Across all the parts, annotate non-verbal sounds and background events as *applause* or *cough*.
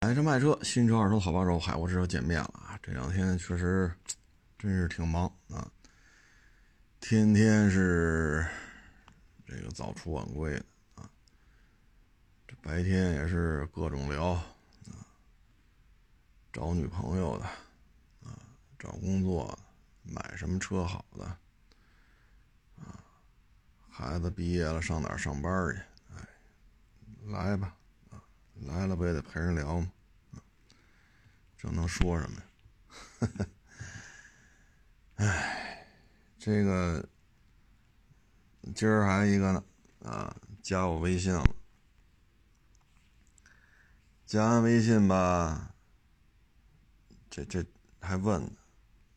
买车卖车，新车二手好帮手，海沃车见面了啊！这两天确实真是挺忙啊，天天是这个早出晚归的啊。这白天也是各种聊啊，找女朋友的啊，找工作，买什么车好的啊，孩子毕业了上哪上班去？哎，来吧。来了不也得陪人聊吗？这能说什么呀？*laughs* 哎，这个今儿还一个呢啊，加我微信了，加完微信吧，这这还问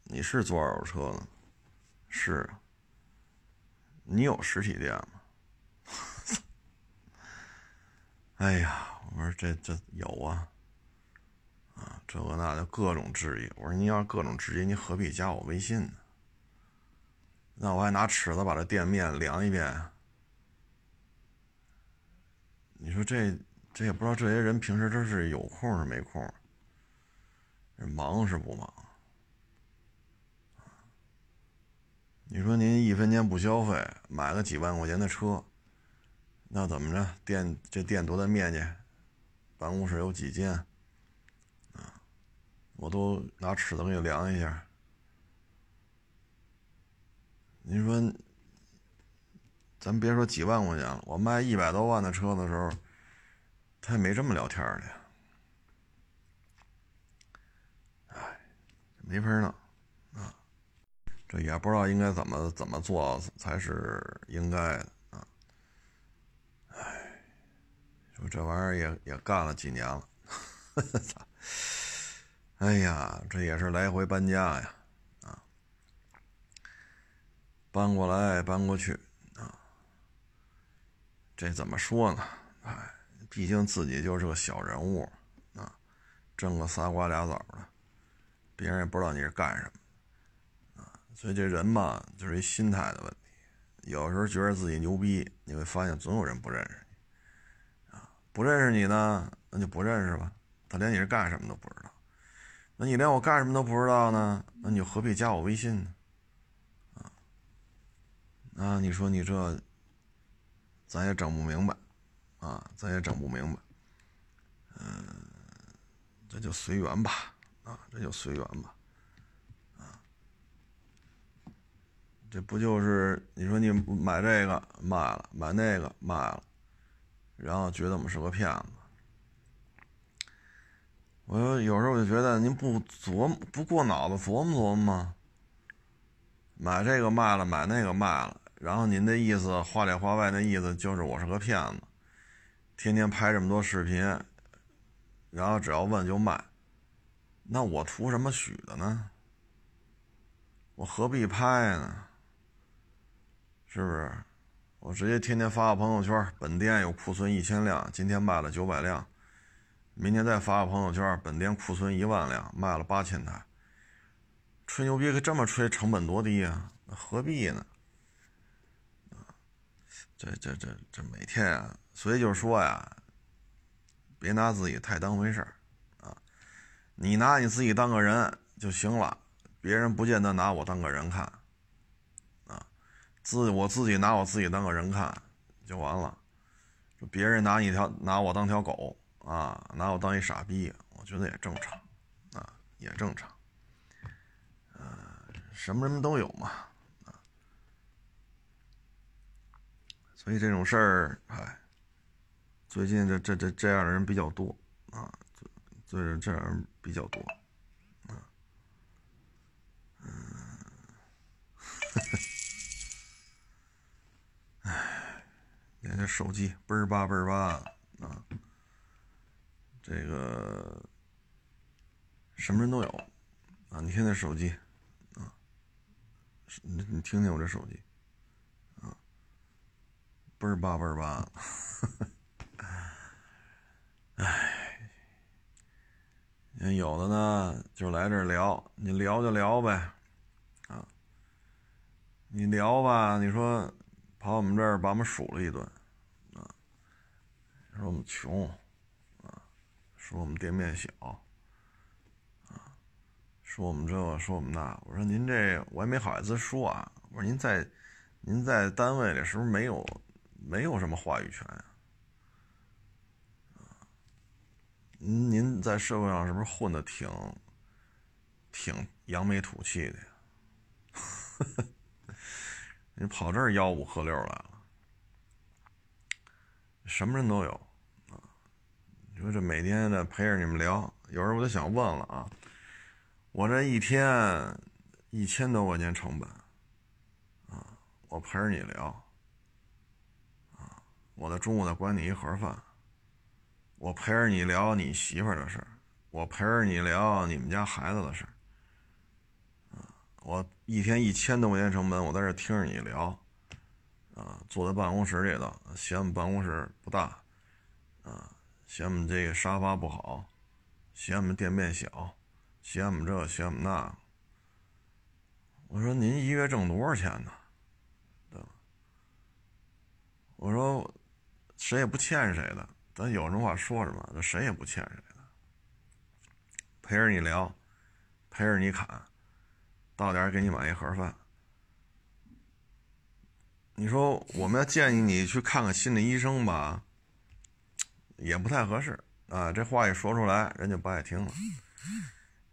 你是做二手车的？是，你有实体店吗？*laughs* 哎呀！我说这这有啊，啊，这个那的各种质疑。我说您要各种质疑，您何必加我微信呢？那我还拿尺子把这店面量一遍。你说这这也不知道这些人平时这是有空是没空，忙是不忙？你说您一分钱不消费，买个几万块钱的车，那怎么着？店这店多大面积？办公室有几间，啊，我都拿尺子给你量一下。你说，咱别说几万块钱了，我卖一百多万的车的时候，他也没这么聊天的。哎，没法弄，啊，这也不知道应该怎么怎么做才是应该的。这玩意儿也也干了几年了，操！*laughs* 哎呀，这也是来回搬家呀，啊，搬过来搬过去啊，这怎么说呢？哎，毕竟自己就是个小人物啊，挣个仨瓜俩枣的，别人也不知道你是干什么啊，所以这人嘛，就是一心态的问题。有时候觉得自己牛逼，你会发现总有人不认识。不认识你呢，那就不认识吧。他连你是干什么都不知道，那你连我干什么都不知道呢？那你何必加我微信呢？啊，啊，你说你这，咱也整不明白，啊，咱也整不明白。嗯，这就随缘吧，啊，这就随缘吧，啊，这不就是你说你买这个卖了，买那个卖了。然后觉得我们是个骗子，我有时候我就觉得您不琢磨、不过脑子琢磨琢磨吗？买这个卖了，买那个卖了，然后您的意思话里话外的意思就是我是个骗子，天天拍这么多视频，然后只要问就卖，那我图什么许的呢？我何必拍呢？是不是？我直接天天发个朋友圈，本店有库存一千辆，今天卖了九百辆，明天再发个朋友圈，本店库存一万辆，卖了八千台。吹牛逼这么吹，成本多低啊？何必呢？这这这这每天啊，所以就是说呀，别拿自己太当回事儿啊，你拿你自己当个人就行了，别人不见得拿我当个人看。自我自己拿我自己当个人看就完了，别人拿你条拿我当条狗啊，拿我当一傻逼，我觉得也正常，啊，也正常，呃，什么人都有嘛，啊，所以这种事儿，哎，最近这这这这样的人比较多啊，这这样人比较多，啊，嗯，呵呵。哎，你看这手机倍儿叭倍儿叭啊！这个什么人都有啊！你看这手机啊，你你听听我这手机啊，倍儿叭倍儿叭！*laughs* 哎，有的呢就来这聊，你聊就聊呗啊！你聊吧，你说。跑我们这儿把我们数了一顿，啊，说我们穷，啊，说我们店面小，啊，说我们这，说我们那。我说您这我也没好意思说啊。我说您在您在单位里是不是没有没有什么话语权呀？您您在社会上是不是混的挺挺扬眉吐气的呀？*laughs* 你跑这儿吆五喝六来了，什么人都有啊！你说这每天的陪着你们聊，有时候我就想问了啊，我这一天一千多块钱成本啊，我陪着你聊啊，我在中午再管你一盒饭，我陪着你聊你媳妇儿的事儿，我陪着你聊你们家孩子的事儿。我一天一千多块钱成本，我在这听着你聊，啊，坐在办公室里头，嫌我们办公室不大，啊，嫌我们这个沙发不好，嫌我们店面小，嫌我们这，嫌我们那。我说您一月挣多少钱呢？对吧？我说谁也不欠谁的，咱有什么话说什么，这谁也不欠谁的，陪着你聊，陪着你侃。到点给你买一盒饭，你说我们要建议你去看看心理医生吧，也不太合适啊。这话一说出来，人就不爱听了。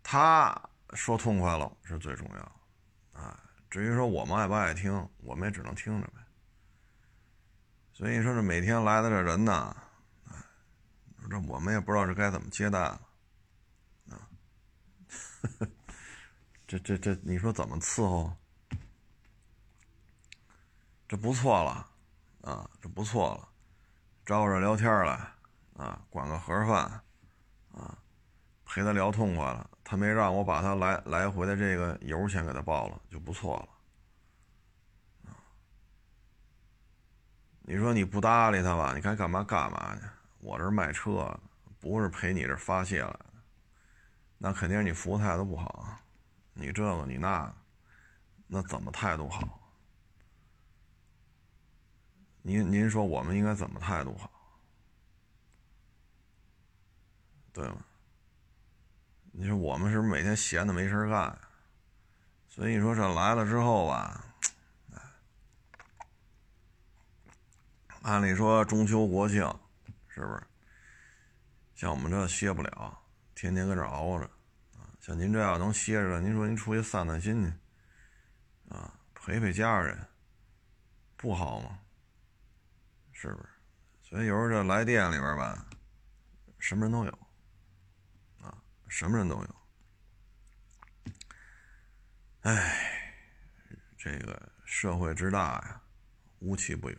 他说痛快了是最重要啊。至于说我们爱不爱听，我们也只能听着呗。所以说这每天来的这人呢，这我们也不知道是该怎么接待了啊。*laughs* 这这这，你说怎么伺候？这不错了，啊，这不错了，招着聊天来，啊，管个盒饭，啊，陪他聊痛快了，他没让我把他来来回的这个油钱给他报了，就不错了，啊，你说你不搭理他吧，你该干嘛干嘛去？我这卖车，不是陪你这发泄来的，那肯定是你服务态度不好。你这个，你那，那怎么态度好？您您说我们应该怎么态度好？对吗？你说我们是不是每天闲的没事干？所以说这来了之后吧，按理说中秋国庆，是不是？像我们这歇不了，天天搁这熬着。像您这样能歇着，您说您出去散散心去，啊，陪陪家人，不好吗？是不是？所以有时候这来店里边吧，什么人都有，啊，什么人都有。哎，这个社会之大呀，无奇不有，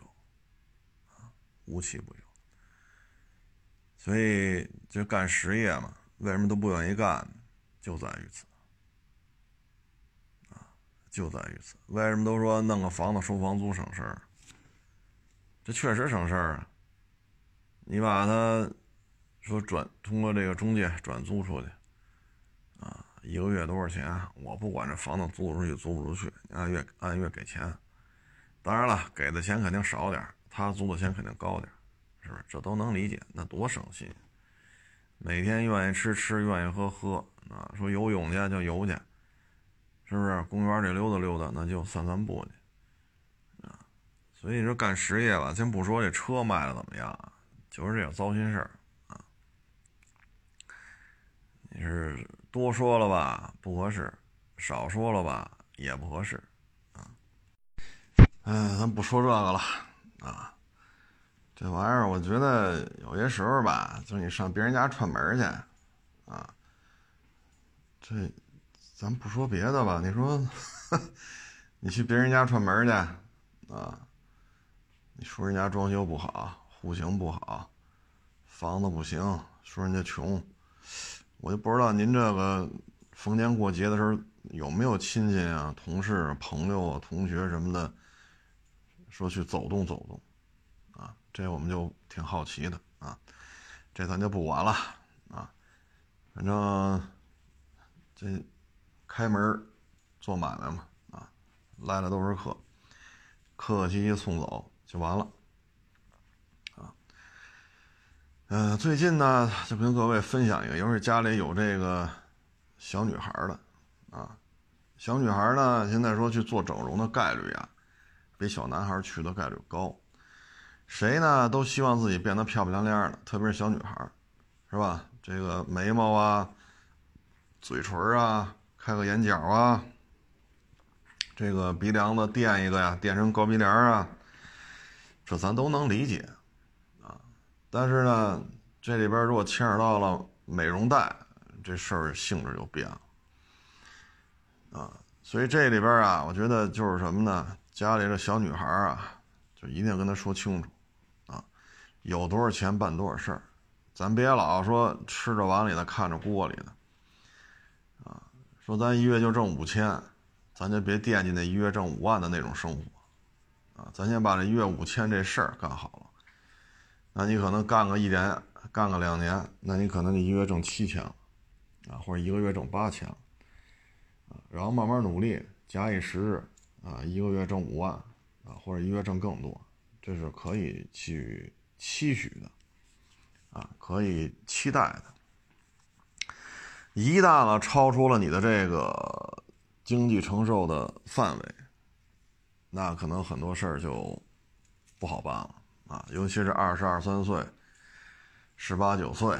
啊，无奇不有。所以就干实业嘛，为什么都不愿意干？就在于此，啊，就在于此。为什么都说弄个房子收房租省事儿？这确实省事儿啊！你把它说转通过这个中介转租出去，啊，一个月多少钱？我不管这房子租出去租不出去，按月按月给钱。当然了，给的钱肯定少点他租的钱肯定高点是不是？这都能理解，那多省心。每天愿意吃吃，愿意喝喝。啊，说游泳去就游去，是不是？公园里溜达溜达，那就散散步去。啊，所以说干实业吧，先不说这车卖的怎么样，就是这个糟心事儿啊。你是多说了吧，不合适；少说了吧，也不合适。啊，哎，咱不说这个了啊。这玩意儿，我觉得有些时候吧，就是你上别人家串门去，啊。这，咱不说别的吧？你说，*laughs* 你去别人家串门去，啊，你说人家装修不好，户型不好，房子不行，说人家穷，我就不知道您这个逢年过节的时候有没有亲戚啊、同事、朋友、同学什么的，说去走动走动，这我们就挺好奇的啊，这咱就不管了啊，反正。这开门做买卖嘛，啊，来了都是客，客客气气送走就完了，啊，嗯，最近呢，就跟各位分享一个，尤其是家里有这个小女孩的啊，小女孩呢，现在说去做整容的概率啊，比小男孩去的概率高。谁呢，都希望自己变得漂漂亮亮的，特别是小女孩，是吧？这个眉毛啊、嘴唇啊、开个眼角啊，这个鼻梁子垫一个呀，垫成高鼻梁啊，这咱都能理解啊。但是呢，这里边如果牵扯到了美容带，这事儿性质就变了啊。所以这里边啊，我觉得就是什么呢？家里的小女孩啊，就一定要跟她说清楚，有多少钱办多少事儿。咱别老说吃着碗里的看着锅里的，啊，说咱一月就挣五千，咱就别惦记那一月挣五万的那种生活，啊，咱先把这一月五千这事儿干好了，那你可能干个一年，干个两年，那你可能你一月挣七千了，啊，或者一个月挣八千了，啊，然后慢慢努力，假以时日，啊，一个月挣五万，啊，或者一月挣更多，这是可以去期许的。啊，可以期待的。一旦了超出了你的这个经济承受的范围，那可能很多事儿就不好办了啊。尤其是二十二三岁、十八九岁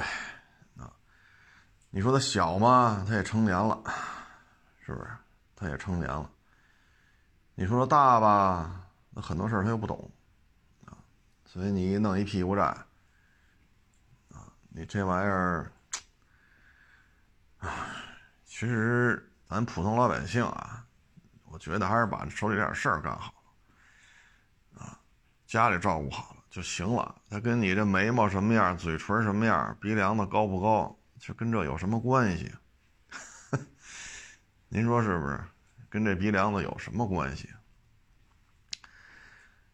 啊，你说他小吗？他也成年了，是不是？他也成年了。你说大吧？那很多事儿他又不懂，所以你一弄一屁股债。你这玩意儿，唉，其实咱普通老百姓啊，我觉得还是把手里这点事儿干好了，啊，家里照顾好了就行了。他跟你这眉毛什么样、嘴唇什么样、鼻梁子高不高，就跟这有什么关系？*laughs* 您说是不是？跟这鼻梁子有什么关系？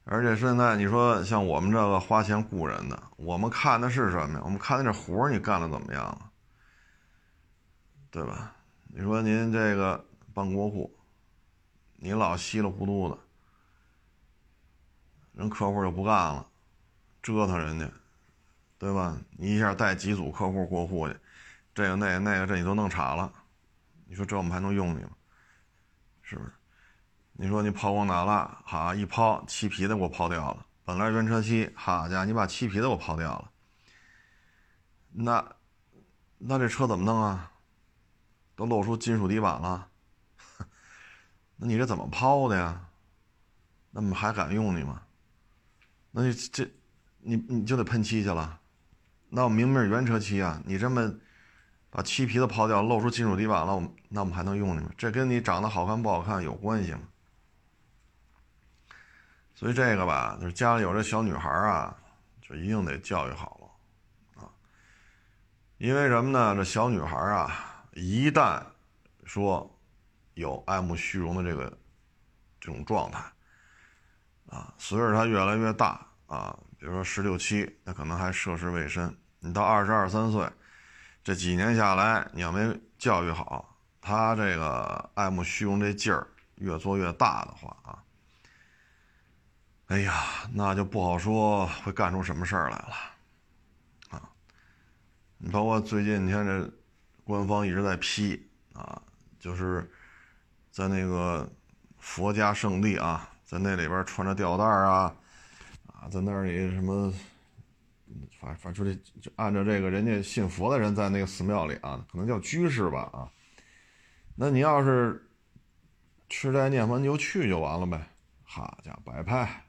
而且现在你说像我们这个花钱雇人的，我们看的是什么呀？我们看的这活你干的怎么样了，对吧？你说您这个办国户，你老稀里糊涂的，人客户就不干了，折腾人家，对吧？你一下带几组客户过户去，这个那个那个这你都弄岔了，你说这我们还能用你吗？是不是？你说你抛光打蜡，哈一抛，漆皮的给我抛掉了。本来原车漆，好家伙，你把漆皮的给我抛掉了。那，那这车怎么弄啊？都露出金属底板了。*laughs* 那你这怎么抛的呀？那么还敢用你吗？那你这，你你就得喷漆去了。那我明明是原车漆啊，你这么把漆皮的抛掉，露出金属底板了，那我们还能用你吗？这跟你长得好看不好看有关系吗？所以这个吧，就是家里有这小女孩啊，就一定得教育好了，啊，因为什么呢？这小女孩啊，一旦说有爱慕虚荣的这个这种状态，啊，随着她越来越大啊，比如说十六七，那可能还涉世未深。你到二十二三岁，这几年下来，你要没教育好，她这个爱慕虚荣这劲儿越做越大的话啊。哎呀，那就不好说会干出什么事儿来了，啊！你包括最近你看这官方一直在批啊，就是在那个佛家圣地啊，在那里边穿着吊带啊，啊，在那里什么，反反正就就按照这个人家信佛的人在那个寺庙里啊，可能叫居士吧啊，那你要是吃斋念佛你就去就完了呗，好家伙，摆拍。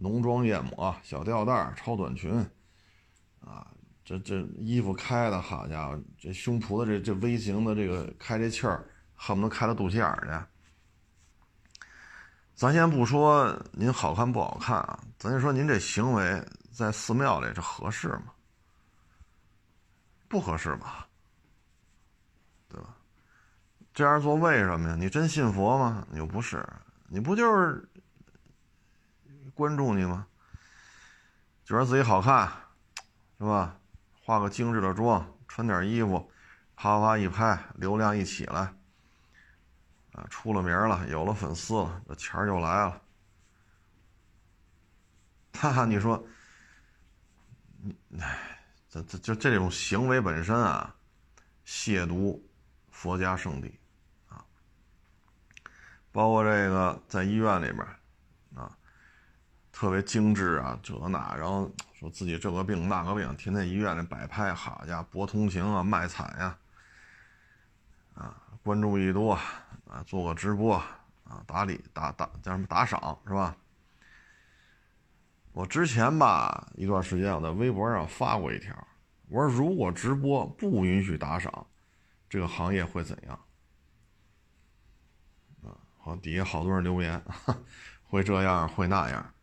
浓妆艳抹，小吊带超短裙，啊，这这衣服开的好家伙，这胸脯的这这 V 型的这个开这气儿，恨不得开到肚脐眼去。咱先不说您好看不好看啊，咱就说您这行为在寺庙里这合适吗？不合适吧？对吧？这样做为什么呀？你真信佛吗？你又不是，你不就是？关注你吗？觉得自己好看，是吧？化个精致的妆，穿点衣服，啪啪一拍，流量一起来，啊，出了名了，有了粉丝了，这钱就来了。哈哈，你说，你，哎，这这就这种行为本身啊，亵渎佛家圣地啊，包括这个在医院里边啊，特别精致啊，这那，然后说自己这个病那个病，天天医院里摆拍，好家伙，博同情啊，卖惨呀，啊，关注一多啊，做个直播啊，打理打打叫什么打赏是吧？我之前吧一段时间我在微博上发过一条，我说如果直播不允许打赏，这个行业会怎样？啊，好，底下好多人留言，*laughs* 会这样会那样，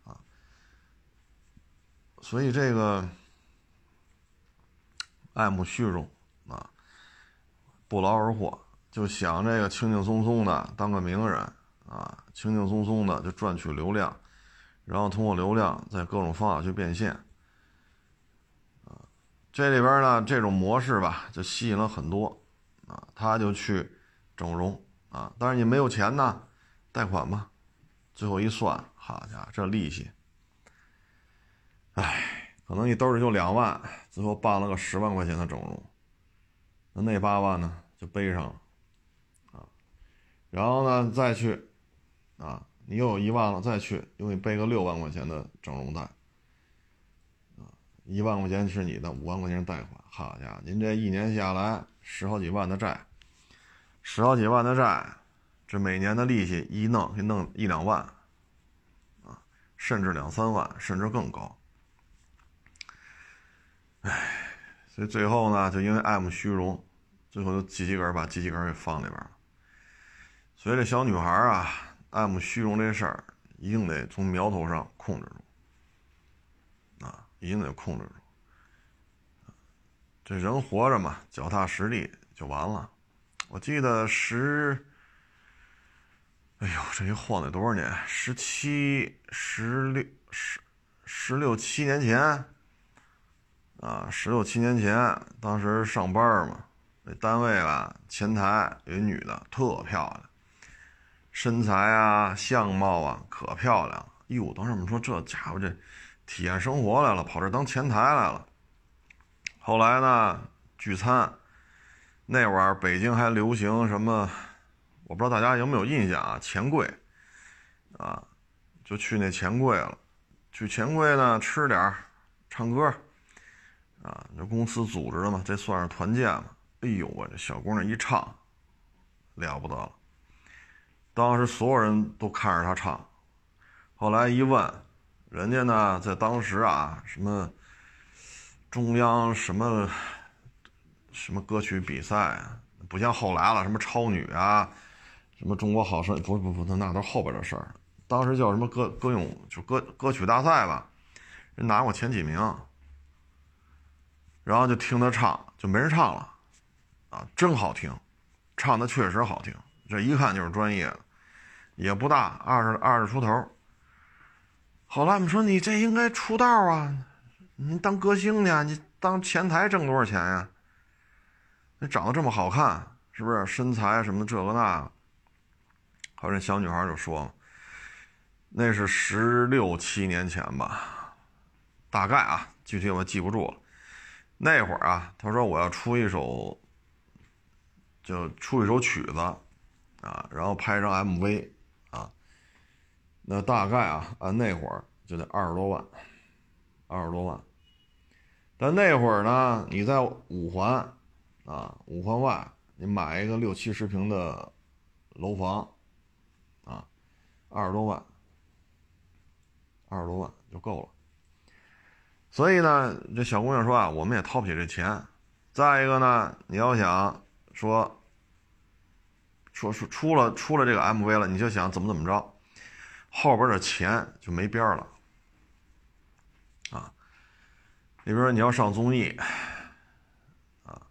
所以这个爱慕虚荣啊，不劳而获，就想这个轻轻松松的当个名人啊，轻轻松松的就赚取流量。然后通过流量，在各种方法去变现，这里边呢这种模式吧，就吸引了很多，啊，他就去整容，啊，但是你没有钱呢，贷款吧，最后一算，好家伙，这利息，哎，可能你兜里就两万，最后办了个十万块钱的整容，那那八万呢就背上了，啊，然后呢再去，啊。你又有一万了，再去又给你背个六万块钱的整容贷，啊，一万块钱是你的，五万块钱贷款，好家伙，您这一年下来十好几万的债，十好几万的债，这每年的利息一弄，给弄一两万，啊，甚至两三万，甚至更高，唉，所以最后呢，就因为爱慕虚荣，最后就自己个儿把自己个儿给放里边了，所以这小女孩啊。爱慕虚荣这事儿，一定得从苗头上控制住，啊，一定得控制住。这人活着嘛，脚踏实地就完了。我记得十，哎呦，这一晃得多少年？十七、十六、十、十六七年前，啊，十六七年前，当时上班嘛，那单位吧，前台有一女的，特漂亮。身材啊，相貌啊，可漂亮！哟，当时我们说这家伙这体验生活来了，跑这当前台来了。后来呢，聚餐那会儿北京还流行什么？我不知道大家有没有印象啊？钱柜啊，就去那钱柜了。去钱柜呢，吃点唱歌啊，这公司组织的嘛，这算是团建嘛。哎呦，我这小姑娘一唱，了不得了。当时所有人都看着她唱，后来一问，人家呢在当时啊，什么中央什么什么歌曲比赛，不像后来了，什么超女啊，什么中国好声，不不不，那那都后边的事儿。当时叫什么歌歌咏，就歌歌曲大赛吧，人拿过前几名，然后就听他唱，就没人唱了，啊，真好听，唱的确实好听，这一看就是专业的。也不大，二十二十出头。后来我们说你这应该出道啊，你当歌星去，你当前台挣多少钱呀？你长得这么好看，是不是身材什么这个那？后来小女孩就说：“那是十六七年前吧，大概啊，具体我记不住了。那会儿啊，他说我要出一首，就出一首曲子啊，然后拍张 MV 啊。”那大概啊，按那会儿就得二十多万，二十多万。但那会儿呢，你在五环，啊，五环外，你买一个六七十平的楼房，啊，二十多万，二十多万就够了。所以呢，这小姑娘说啊，我们也掏不起这钱。再一个呢，你要想说，说说出了出了这个 MV 了，你就想怎么怎么着。后边的钱就没边了，啊，你比如说你要上综艺，啊，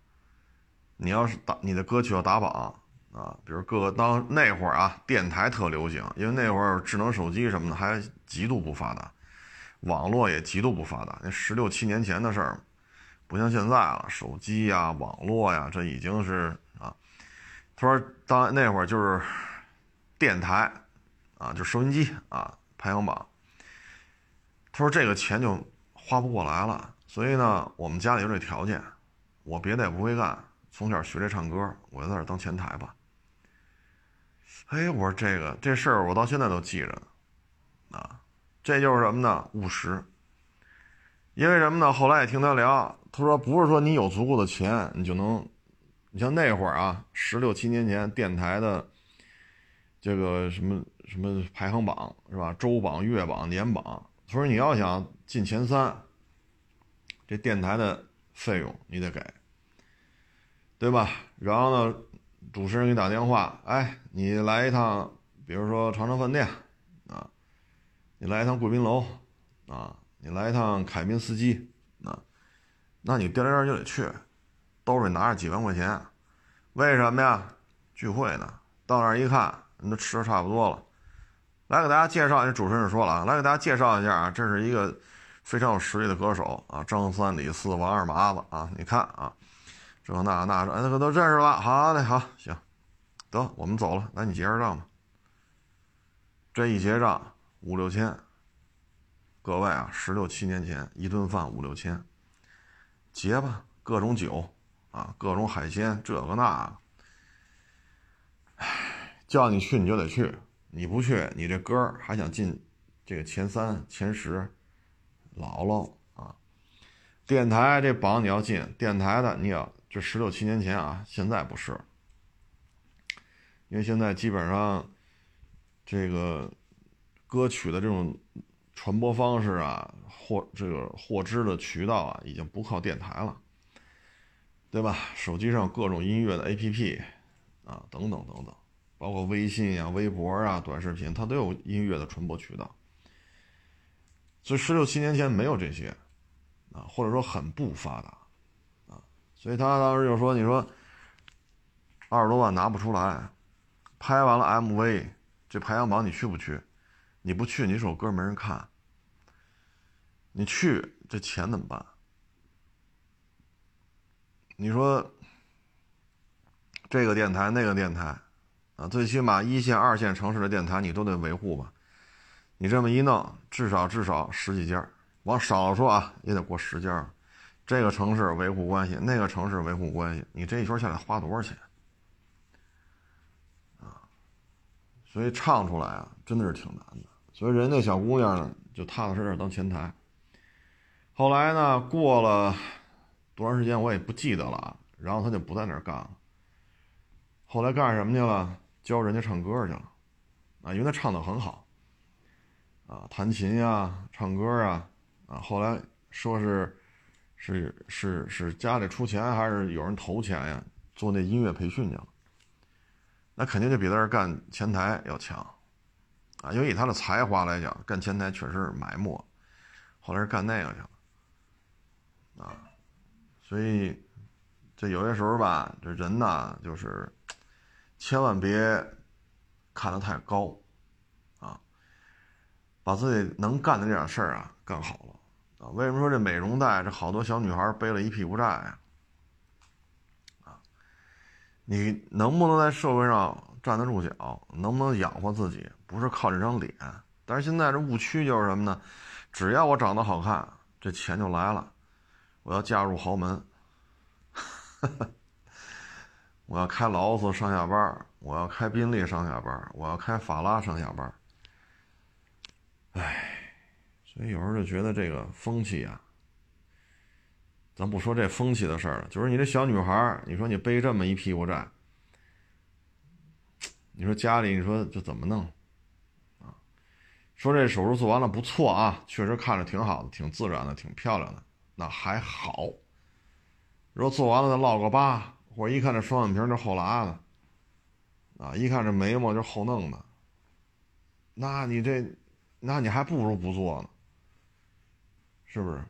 你要是打你的歌曲要打榜，啊，比如各个当那会儿啊，电台特流行，因为那会儿智能手机什么的还极度不发达，网络也极度不发达，那十六七年前的事儿，不像现在了，手机呀、网络呀，这已经是啊，他说当那会儿就是电台。啊，就收音机啊，排行榜。他说这个钱就花不过来了，所以呢，我们家里有这条件，我别的也不会干，从小学这唱歌，我就在这当前台吧。哎，我说这个这事儿我到现在都记着呢，啊，这就是什么呢？务实。因为什么呢？后来也听他聊，他说不是说你有足够的钱，你就能，你像那会儿啊，十六七年前电台的这个什么什么排行榜是吧？周榜、月榜、年榜，他说你要想进前三，这电台的费用你得给，对吧？然后呢，主持人给你打电话，哎，你来一趟，比如说长城饭店，你来一趟贵宾楼啊。你来一趟凯宾斯基，那，那你颠颠就得去，兜里拿着几万块钱，为什么呀？聚会呢。到那儿一看，人都吃的差不多了。来给大家介绍，这主持人说了啊，来给大家介绍一下啊，这是一个非常有实力的歌手啊，张三李四王二麻子啊，你看啊，这那那哎，那个都认识了。好嘞，好，行，得我们走了，来你结着账吧。这一结账五六千。各位啊，十六七年前一顿饭五六千，结吧，各种酒啊，各种海鲜，这个那，叫你去你就得去，你不去，你这歌还想进这个前三前十，姥姥啊，电台这榜你要进，电台的你要这十六七年前啊，现在不是，因为现在基本上这个歌曲的这种。传播方式啊，获这个获知的渠道啊，已经不靠电台了，对吧？手机上各种音乐的 APP 啊，等等等等，包括微信呀、微博啊、短视频，它都有音乐的传播渠道。所以十六七年前没有这些啊，或者说很不发达啊，所以他当时就说：“你说二十多万拿不出来，拍完了 MV，这排行榜你去不去？”你不去，你这首歌没人看。你去，这钱怎么办？你说这个电台那个电台，啊，最起码一线、二线城市的电台你都得维护吧？你这么一弄，至少至少十几家，往少了说啊，也得过十家。这个城市维护关系，那个城市维护关系，你这一圈下来花多少钱？啊，所以唱出来啊，真的是挺难的。所以人那小姑娘呢，就踏踏实实当前台。后来呢，过了多长时间我也不记得了。然后她就不在那儿干了。后来干什么去了？教人家唱歌去了。啊，因为她唱的很好。啊，弹琴呀，唱歌啊。啊，后来说是，是是是家里出钱，还是有人投钱呀？做那音乐培训去了。那肯定就比在这干前台要强。啊，因为以他的才华来讲，干前台确实是埋没，后来是干那个去了，啊，所以这有些时候吧，这人呐，就是千万别看得太高，啊，把自己能干的这点事儿啊干好了，啊，为什么说这美容贷这好多小女孩背了一屁股债呀？啊，你能不能在社会上？站得住脚，能不能养活自己，不是靠这张脸。但是现在这误区就是什么呢？只要我长得好看，这钱就来了。我要嫁入豪门，*laughs* 我要开劳斯上下班，我要开宾利上下班，我要开法拉上下班。唉，所以有时候就觉得这个风气啊，咱不说这风气的事儿了，就是你这小女孩，你说你背这么一屁股债。你说家里，你说这怎么弄？说这手术做完了不错啊，确实看着挺好的，挺自然的，挺漂亮的，那还好。如果做完了再落个疤，或者一看这双眼皮就后拉的，啊，一看这眉毛就后弄的，那你这，那你还不如不做呢，是不是？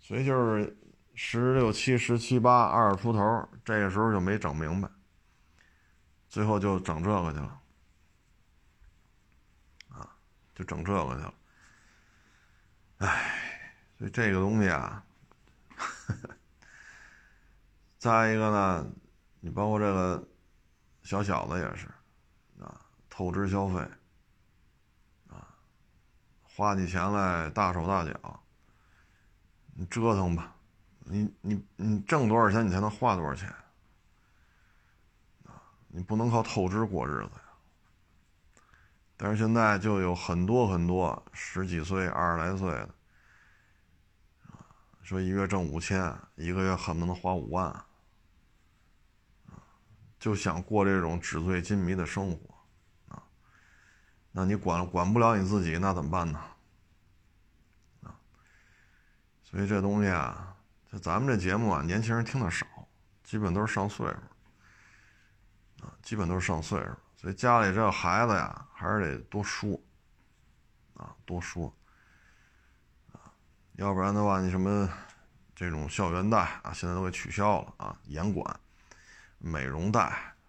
所以就是十六七、十七八、二十出头，这个时候就没整明白。最后就整这个去了，就整这个去了，唉，所以这个东西啊，再一个呢，你包括这个小小子也是，啊，透支消费，啊，花起钱来大手大脚，你折腾吧，你你你挣多少钱，你才能花多少钱啊？你不能靠透支过日子。但是现在就有很多很多十几岁、二十来岁的，说一月挣五千，一个月恨不得花五万，就想过这种纸醉金迷的生活。那你管管不了你自己，那怎么办呢？啊，所以这东西啊，就咱们这节目啊，年轻人听的少，基本都是上岁数，啊，基本都是上岁数，所以家里这孩子呀，还是得多说，啊，多说，啊，要不然的话，你什么这种校园贷啊，现在都给取消了啊，严管，美容贷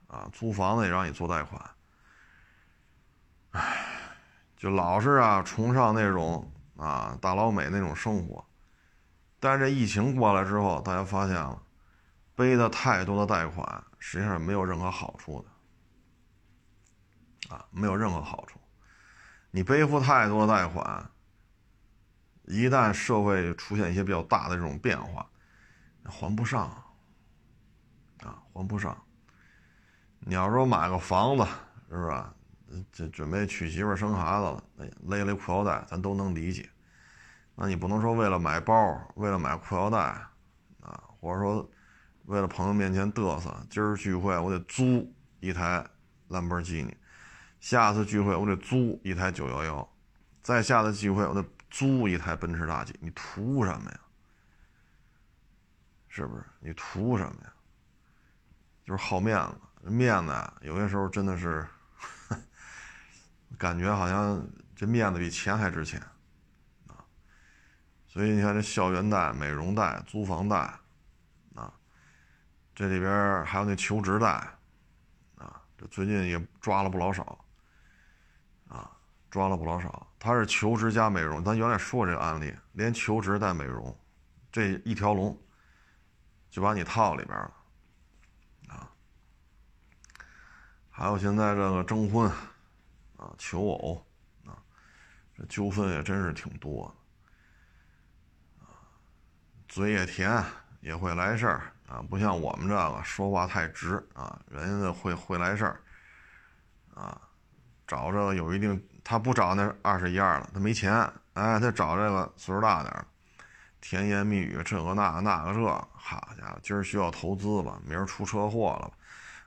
啊，租房子也让你做贷款。唉，就老是啊，崇尚那种啊大老美那种生活，但是这疫情过来之后，大家发现了，背的太多的贷款，实际上没有任何好处的，啊，没有任何好处。你背负太多贷款，一旦社会出现一些比较大的这种变化，还不上，啊，还不上。你要说买个房子，是吧？这准备娶媳妇生孩子了，勒勒裤腰带，咱都能理解。那你不能说为了买包，为了买裤腰带，啊，或者说为了朋友面前嘚瑟，今儿聚会我得租一台兰博基尼，下次聚会我得租一台九幺幺，再下次聚会我得租一台奔驰大 G，你图什么呀？是不是？你图什么呀？就是好面子，面子有些时候真的是。*laughs* 感觉好像这面子比钱还值钱，啊，所以你看这校园贷、美容贷、租房贷，啊，这里边还有那求职贷，啊，这最近也抓了不老少，抓了不老少。他是求职加美容，咱原来说过这个案例，连求职带美容，这一条龙就把你套里边了，啊，还有现在这个征婚。啊，求偶，啊，这纠纷也真是挺多，啊，嘴也甜，也会来事儿啊，不像我们这个说话太直啊，人家会会来事儿，啊，找着有一定，他不找那二十一二了，他没钱，哎，他找这个岁数大点儿，甜言蜜语，这个那个那个这，好家伙，今儿需要投资吧，明儿出车祸了。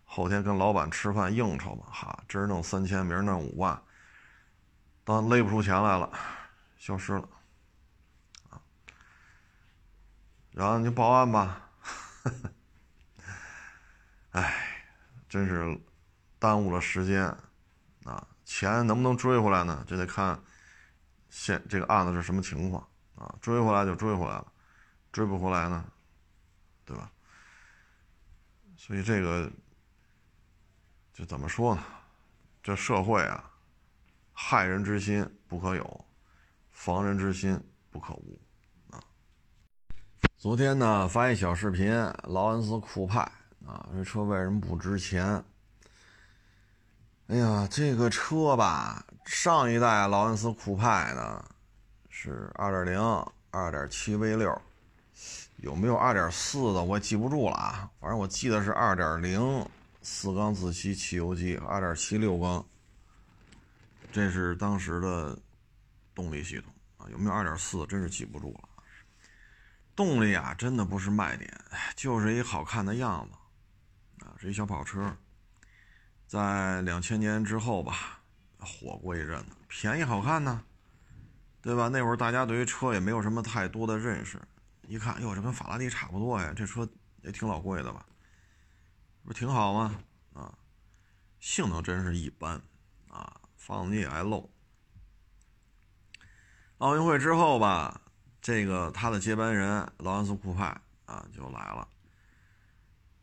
后天跟老板吃饭应酬吧，哈，今儿弄三千，明儿弄五万，当勒不出钱来了，消失了，啊，然后你就报案吧，*laughs* 哎，真是耽误了时间，钱能不能追回来呢？这得看现这个案子是什么情况啊，追回来就追回来了，追不回来呢，对吧？所以这个。就怎么说呢？这社会啊，害人之心不可有，防人之心不可无啊。昨天呢，发一小视频，劳恩斯酷派啊，这车为什么不值钱？哎呀，这个车吧，上一代劳恩斯酷派呢是2.0、2.7 V6，有没有2.4的我也记不住了啊，反正我记得是2.0。四缸自吸汽油机，二点七六缸，这是当时的动力系统啊。有没有二点四？真是记不住了。动力啊，真的不是卖点，就是一好看的样子啊，是一小跑车。在两千年之后吧，火过一阵子，便宜好看呢，对吧？那会儿大家对于车也没有什么太多的认识，一看，哟，这跟法拉利差不多呀，这车也挺老贵的吧。不挺好吗？啊，性能真是一般，啊，发动机也爱漏。奥运会之后吧，这个他的接班人劳恩斯酷派啊就来了。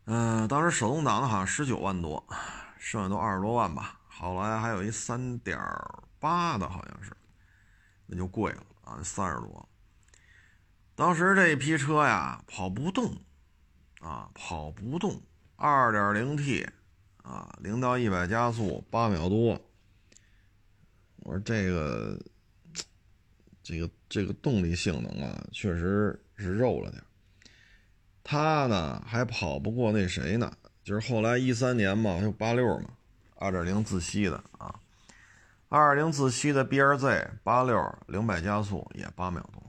嗯，当时手动挡的好像十九万多，剩下都二十多万吧。后来还有一三点八的，好像是，那就贵了啊，三十多。当时这一批车呀，跑不动，啊，跑不动。二点零 T，啊，零到一百加速八秒多。我说这个，这个这个动力性能啊，确实是肉了点。它呢还跑不过那谁呢？就是后来一三年嘛，有八六嘛，二点零自吸的啊，二点零自吸的 B R Z 八六零百加速也八秒多，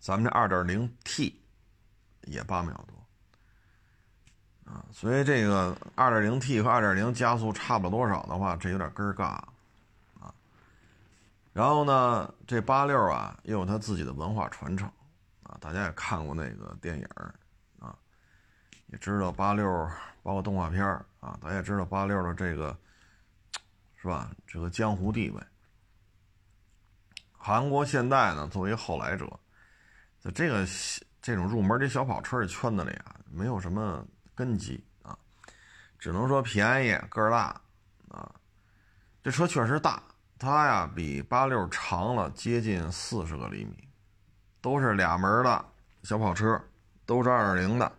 咱们这二点零 T 也八秒多啊，所以这个二点零 T 和二点零加速差不了多少的话，这有点根儿尬啊。然后呢，这八六啊也有它自己的文化传承。啊，大家也看过那个电影啊，也知道八六包括动画片啊，大家也知道八六的这个是吧？这个江湖地位。韩国现代呢，作为后来者，在这个这种入门的小跑车的圈子里啊，没有什么根基啊，只能说便宜个儿大啊。这车确实大，它呀比八六长了接近四十个厘米。都是俩门的小跑车，都是二点零的，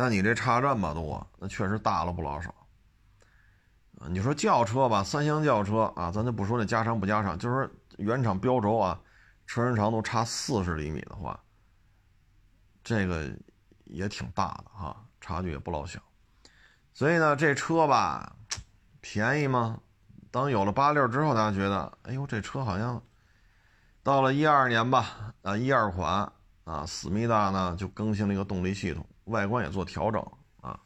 那你这差这么多，那确实大了不老少。你说轿车吧，三厢轿车啊，咱就不说那加长不加长，就是原厂标轴啊，车身长度差四十厘米的话，这个也挺大的哈，差距也不老小。所以呢，这车吧，便宜吗？当有了八六之后，大家觉得，哎呦，这车好像。到了一二年吧，啊，一二款啊，思密达呢就更新了一个动力系统，外观也做调整啊。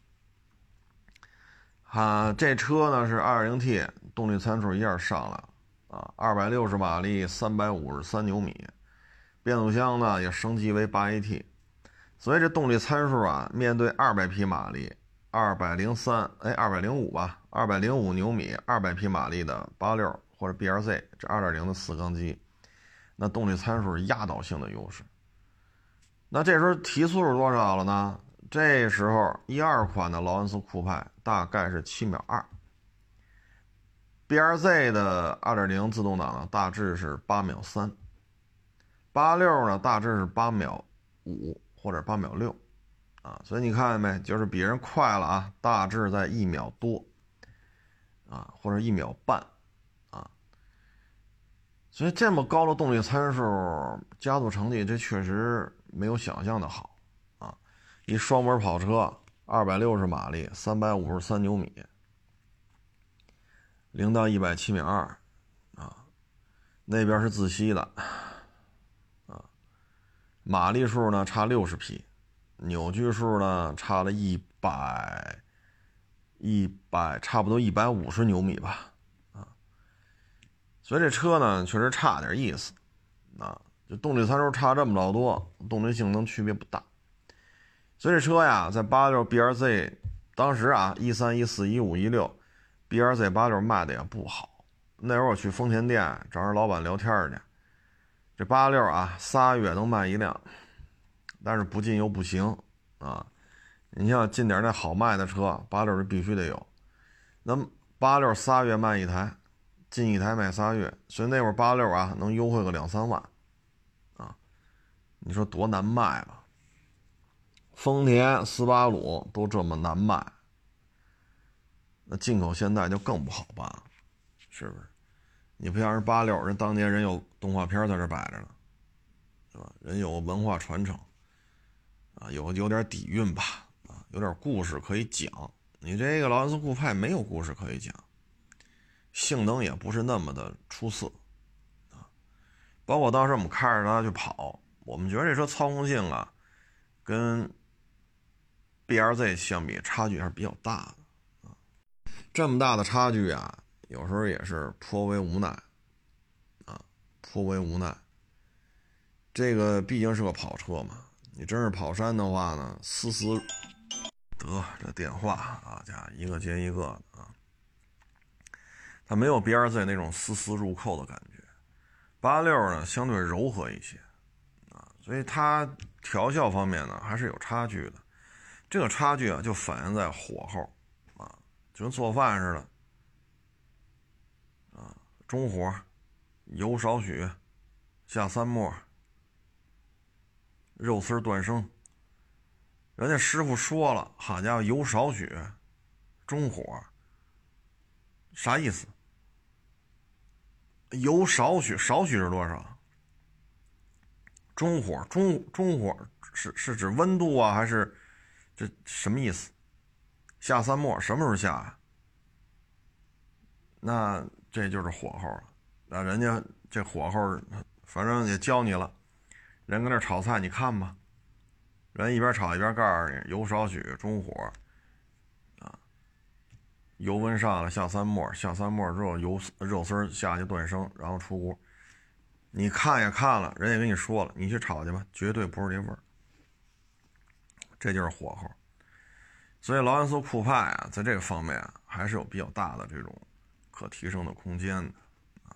啊，这车呢是 2.0T，动力参数一下上来了啊，二百六十马力，三百五十三牛米，变速箱呢也升级为八 AT，所以这动力参数啊，面对二百匹马力，二百零三，哎，二百零五吧，二百零五牛米，二百匹马力的八六或者 BRZ 这二点零的四缸机。那动力参数是压倒性的优势。那这时候提速是多少了呢？这时候一二款的劳恩斯酷派大概是七秒二，B R Z 的二点零自动挡呢大致是八秒三，八六呢大致是八秒五或者八秒六，啊，所以你看见没？就是比人快了啊，大致在一秒多，啊，或者一秒半啊。所以这么高的动力参数，加速成绩这确实没有想象的好！一双门跑车，二百六十马力，三百五十三牛米，零到一百七秒二，啊，那边是自吸的，啊，马力数呢差六十匹，扭矩数呢差了一百，一百差不多一百五十牛米吧。啊所以这车呢，确实差点意思，啊，就动力参数差这么老多，动力性能区别不大。所以这车呀，在八六 B R Z 当时啊，一三一四一五一六，B R Z 八六卖的也不好。那会儿我去丰田店找人老板聊天去，这八六啊，仨月能卖一辆，但是不进又不行啊。你像进点那好卖的车，八六是必须得有。那八六仨月卖一台。进一台卖仨月，所以那会儿八六啊能优惠个两三万，啊，你说多难卖吧？丰田、斯巴鲁都这么难卖，那进口现在就更不好办了，是不是？你不像人八六，人当年人有动画片在这摆着呢，是吧？人有文化传承，啊，有有点底蕴吧，啊，有点故事可以讲。你这个劳恩斯酷派没有故事可以讲。性能也不是那么的出色，啊，包括当时我们开着它去跑，我们觉得这车操控性啊，跟 B R Z 相比差距还是比较大的，啊，这么大的差距啊，有时候也是颇为无奈，啊，颇为无奈。这个毕竟是个跑车嘛，你真是跑山的话呢，丝丝得这电话啊，家一个接一个的啊。它没有 B R Z 那种丝丝入扣的感觉，八六呢相对柔和一些，啊，所以它调校方面呢还是有差距的，这个差距啊就反映在火候，啊，就跟做饭似的，啊，中火，油少许，下三沫，肉丝断生，人家师傅说了，好家伙，油少许，中火。啥意思？油少许，少许是多少？中火，中中火是是指温度啊，还是这什么意思？下三墨什么时候下啊？那这就是火候了。那人家这火候，反正也教你了。人搁那炒菜，你看吧，人一边炒一边告诉你，油少许，中火，啊，油温上来下三沫，下三沫之后油肉丝下去断生，然后出锅。你看也看了，人也跟你说了，你去炒去吧，绝对不是这味儿。这就是火候。所以劳恩斯酷派啊，在这个方面还是有比较大的这种可提升的空间的啊，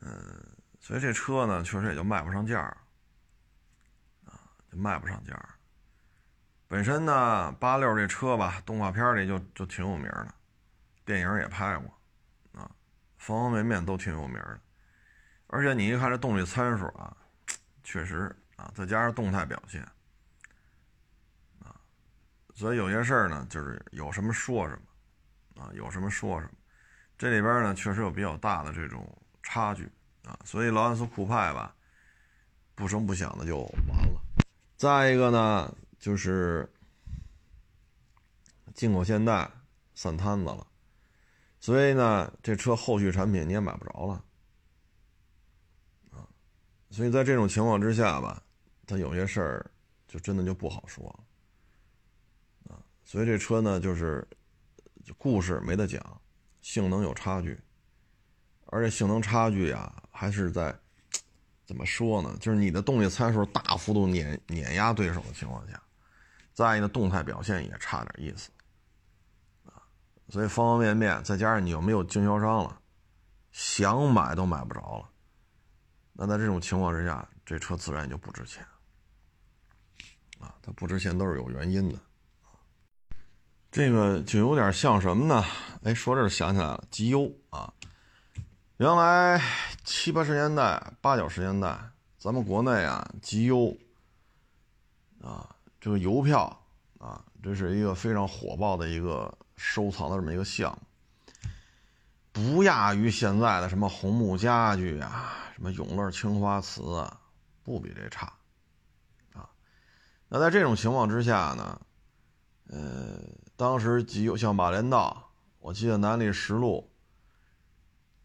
嗯，所以这车呢，确实也就卖不上价儿啊，就卖不上价儿本身呢，八六这车吧，动画片里就就挺有名的，电影也拍过啊，方方面面都挺有名的。而且你一看这动力参数啊，确实啊，再加上动态表现。所以有些事儿呢，就是有什么说什么，啊，有什么说什么。这里边呢，确实有比较大的这种差距啊。所以劳恩斯酷派吧，不声不响的就完了。再一个呢，就是进口现代散摊子了，所以呢，这车后续产品你也买不着了，啊。所以在这种情况之下吧，它有些事儿就真的就不好说了。所以这车呢，就是故事没得讲，性能有差距，而且性能差距呀，还是在怎么说呢？就是你的动力参数大幅度碾碾压对手的情况下，再一个动态表现也差点意思啊。所以方方面面，再加上你又没有经销商了，想买都买不着了。那在这种情况之下，这车自然就不值钱啊。它不值钱都是有原因的。这个就有点像什么呢？哎，说这想起来了，集邮啊。原来七八十年代、八九十年代，咱们国内啊，集邮啊，这个邮票啊，这是一个非常火爆的一个收藏的这么一个项目，不亚于现在的什么红木家具啊，什么永乐青花瓷啊，不比这差啊。那在这种情况之下呢，呃。当时集邮像马连道，我记得南礼石路，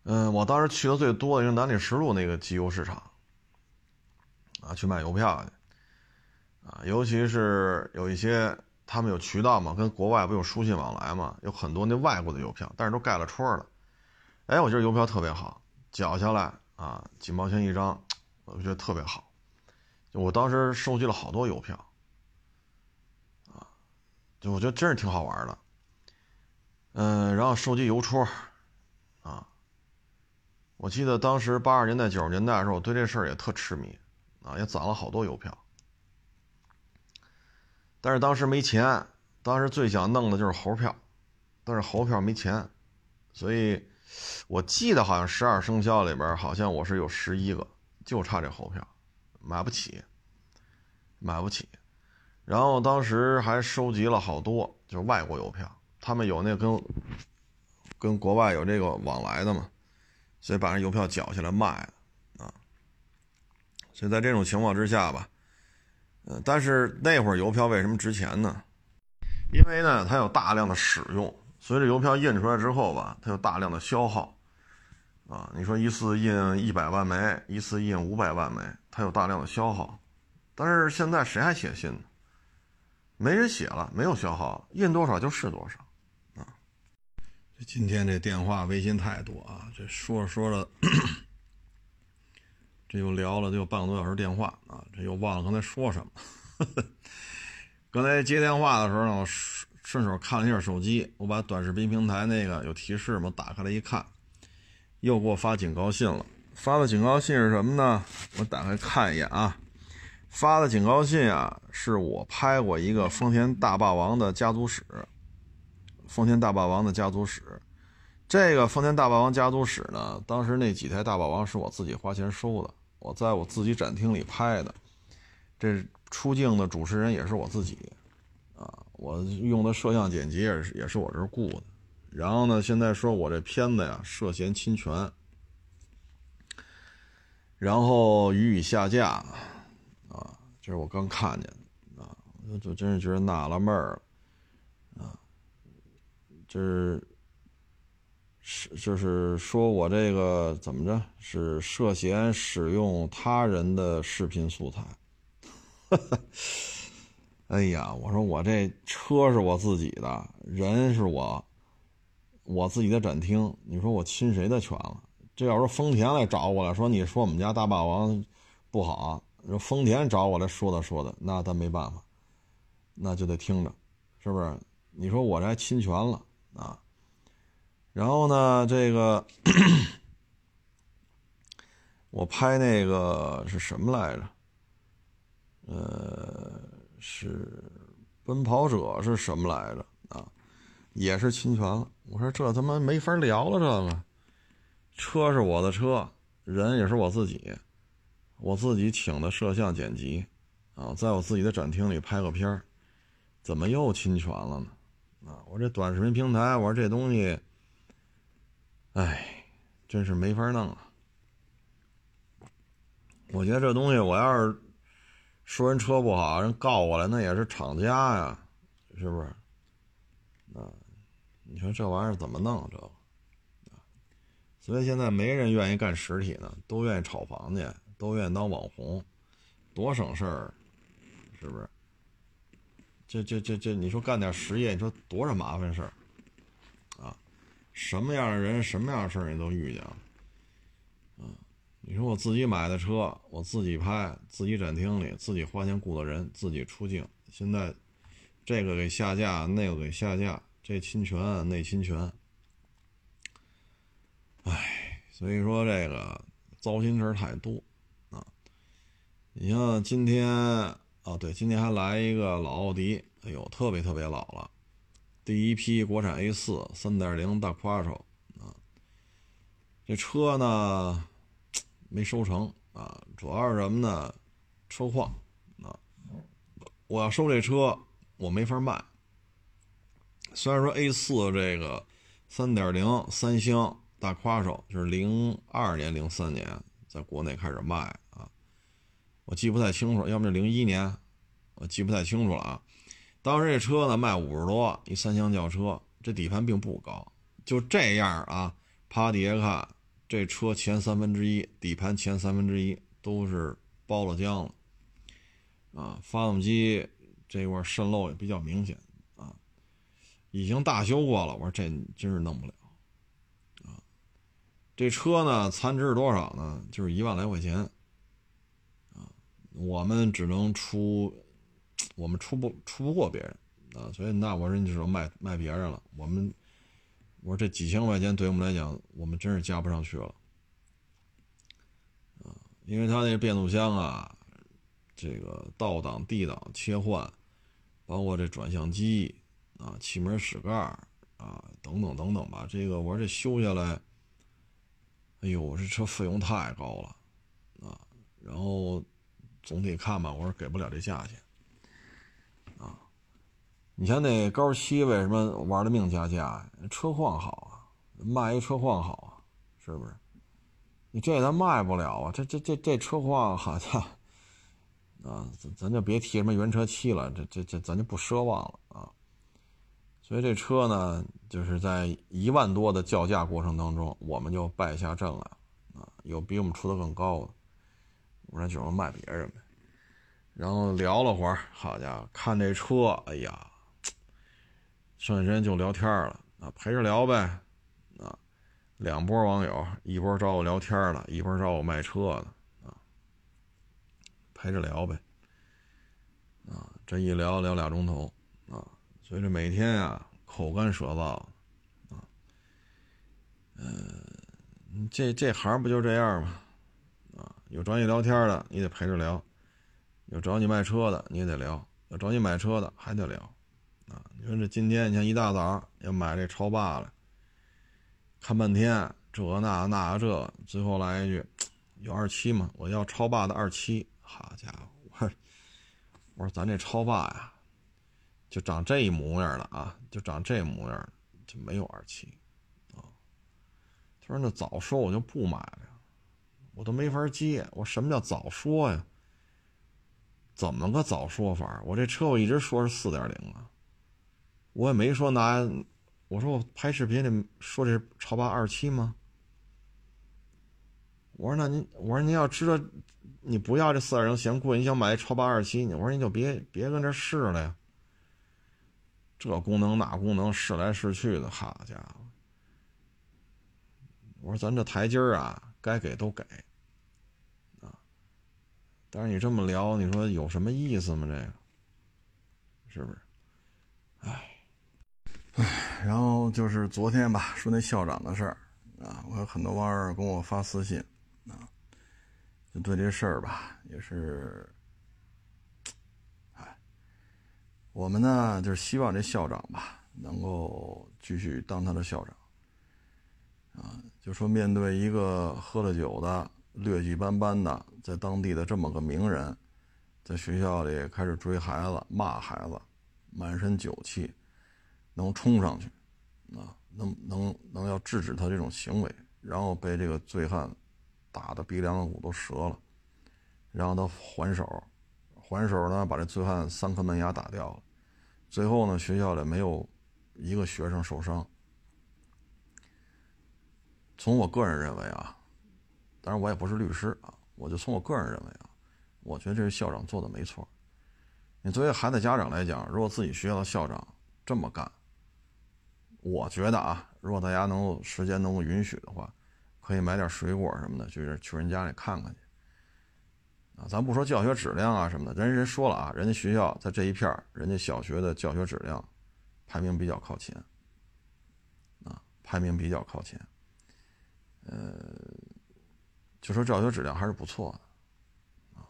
嗯，我当时去的最多的就是南礼石路那个集邮市场，啊，去买邮票去，啊，尤其是有一些他们有渠道嘛，跟国外不有书信往来嘛，有很多那外国的邮票，但是都盖了戳了，哎，我觉得邮票特别好，缴下来啊，几毛钱一张，我觉得特别好，我当时收集了好多邮票。就我觉得真是挺好玩的，嗯，然后收集邮戳，啊，我记得当时八十年代九十年代的时候，我对这事儿也特痴迷，啊，也攒了好多邮票，但是当时没钱，当时最想弄的就是猴票，但是猴票没钱，所以我记得好像十二生肖里边好像我是有十一个，就差这猴票，买不起，买不起。然后当时还收集了好多，就是外国邮票，他们有那跟跟国外有这个往来的嘛，所以把这邮票缴下来卖了啊。所以在这种情况之下吧，呃，但是那会儿邮票为什么值钱呢？因为呢，它有大量的使用，随着邮票印出来之后吧，它有大量的消耗啊。你说一次印一百万枚，一次印五百万枚，它有大量的消耗。但是现在谁还写信呢？没人写了，没有消耗，印多少就是多少，啊！这今天这电话、微信太多啊！这说着说着，这又聊了得有半个多小时电话啊！这又忘了刚才说什么。*laughs* 刚才接电话的时候呢，我顺手看了一下手机，我把短视频平台那个有提示嘛，打开了一看，又给我发警告信了。发的警告信是什么呢？我打开看一眼啊。发的警告信啊，是我拍过一个丰田大霸王的家族史。丰田大霸王的家族史，这个丰田大霸王家族史呢，当时那几台大霸王是我自己花钱收的，我在我自己展厅里拍的。这出镜的主持人也是我自己，啊，我用的摄像剪辑也是也是我这儿雇的。然后呢，现在说我这片子呀涉嫌侵权，然后予以下架。这是我刚看见的啊，就真是觉得纳了闷儿了啊，就是是就是说我这个怎么着是涉嫌使用他人的视频素材。*laughs* 哎呀，我说我这车是我自己的，人是我，我自己的展厅，你说我侵谁的权了？这要是丰田来找我了，说你说我们家大霸王不好，说丰田找我来说的说的，那咱没办法，那就得听着，是不是？你说我这还侵权了啊？然后呢，这个 *coughs* 我拍那个是什么来着？呃，是奔跑者是什么来着啊？也是侵权了。我说这他妈没法聊了，这个车是我的车，人也是我自己，我自己请的摄像剪辑啊，在我自己的展厅里拍个片儿，怎么又侵权了呢？啊，我这短视频平台，我说这东西，哎，真是没法弄啊。我觉得这东西，我要是。说人车不好，人告我来，那也是厂家呀，是不是？啊，你说这玩意儿怎么弄？这个所以现在没人愿意干实体呢，都愿意炒房去，都愿意当网红，多省事儿，是不是？这这这这，你说干点实业，你说多少麻烦事儿啊？什么样的人，什么样的事儿，你都遇见了啊。你说我自己买的车，我自己拍，自己展厅里，自己花钱雇的人，自己出镜。现在这个给下架，那个给下架，这侵权那侵权，唉，所以说这个糟心事儿太多。你像今天啊，对，今天还来一个老奥迪，哎呦，特别特别老了，第一批国产 A 四三点零大 quattro 啊，这车呢。没收成啊，主要是什么呢？车况啊，我要收这车，我没法卖。虽然说 A4 这个3.0三厢大夸手就是零二年、零三年在国内开始卖，我记不太清楚，要么是零一年，我记不太清楚了啊。当时这车呢卖五十多，一三厢轿车，这底盘并不高，就这样啊，趴底下看。这车前三分之一底盘前三分之一都是包了浆了，啊，发动机这块渗漏也比较明显，啊，已经大修过了。我说这真是弄不了，啊，这车呢残值是多少呢？就是一万来块钱，我们只能出，我们出不出不过别人，啊，所以那我说你只能卖卖别人了，我们。我说这几千块钱对我们来讲，我们真是加不上去了，啊，因为它那变速箱啊，这个倒档、D 档切换，包括这转向机啊、气门室盖啊等等等等吧，这个我说这修下来，哎呦，我这车费用太高了，啊，然后总体看吧，我说给不了这价钱啊。你像那高七为什么玩了命加价？车况好啊，卖一车况好啊，是不是？你这咱卖不了啊，这这这这车况好像啊，咱咱就别提什么原车漆了，这这这咱就不奢望了啊。所以这车呢，就是在一万多的叫价过程当中，我们就败下阵来啊。有比我们出的更高的，我说就能卖别人呗。然后聊了会儿，好家伙，看这车，哎呀！剩下时间就聊天了啊，陪着聊呗，啊，两波网友，一波找我聊天的，一波找我卖车的，啊，陪着聊呗，啊，这一聊聊俩钟头，啊，所以这每天啊口干舌燥，啊，嗯，这这行不就这样吗？有找你聊天的，你得陪着聊；有找你卖车的，你也得聊；有找你买车的，还得聊。啊，你说这今天你像一大早要买这超霸了，看半天这那那这，最后来一句有二七吗？我要超霸的二七。好家伙，我说我说咱这超霸呀，就长这模样了啊，就长这模样，就没有二七啊。他说那早说我就不买了，我都没法接。我什么叫早说呀？怎么个早说法？我这车我一直说是四点零啊，我也没说拿，我说我拍视频里说这是超八二七吗？我说那您，我说您要知道，你不要这四点零嫌贵，你想买超八二七，你我说你就别别跟这试了呀。这功能那功能试来试去的，好家伙！我说咱这台阶儿啊，该给都给啊。但是你这么聊，你说有什么意思吗？这个是不是？哎，哎，然后就是昨天吧，说那校长的事儿啊，我有很多网友跟我发私信。啊，就对这事儿吧，也是，哎，我们呢就是希望这校长吧能够继续当他的校长，啊，就说面对一个喝了酒的劣迹斑斑的，在当地的这么个名人，在学校里开始追孩子、骂孩子，满身酒气，能冲上去，啊，能能能要制止他这种行为，然后被这个醉汉。打的鼻梁骨都折了，然后他还手，还手呢，把这醉汉三颗门牙打掉了。最后呢，学校里没有一个学生受伤。从我个人认为啊，当然我也不是律师啊，我就从我个人认为啊，我觉得这是校长做的没错。你作为孩子家长来讲，如果自己学校的校长这么干，我觉得啊，如果大家能够时间能够允许的话。可以买点水果什么的，就是去人家里看看去。啊，咱不说教学质量啊什么的，人人说了啊，人家学校在这一片人家小学的教学质量排名比较靠前，啊，排名比较靠前。呃，就说教学质量还是不错的，啊，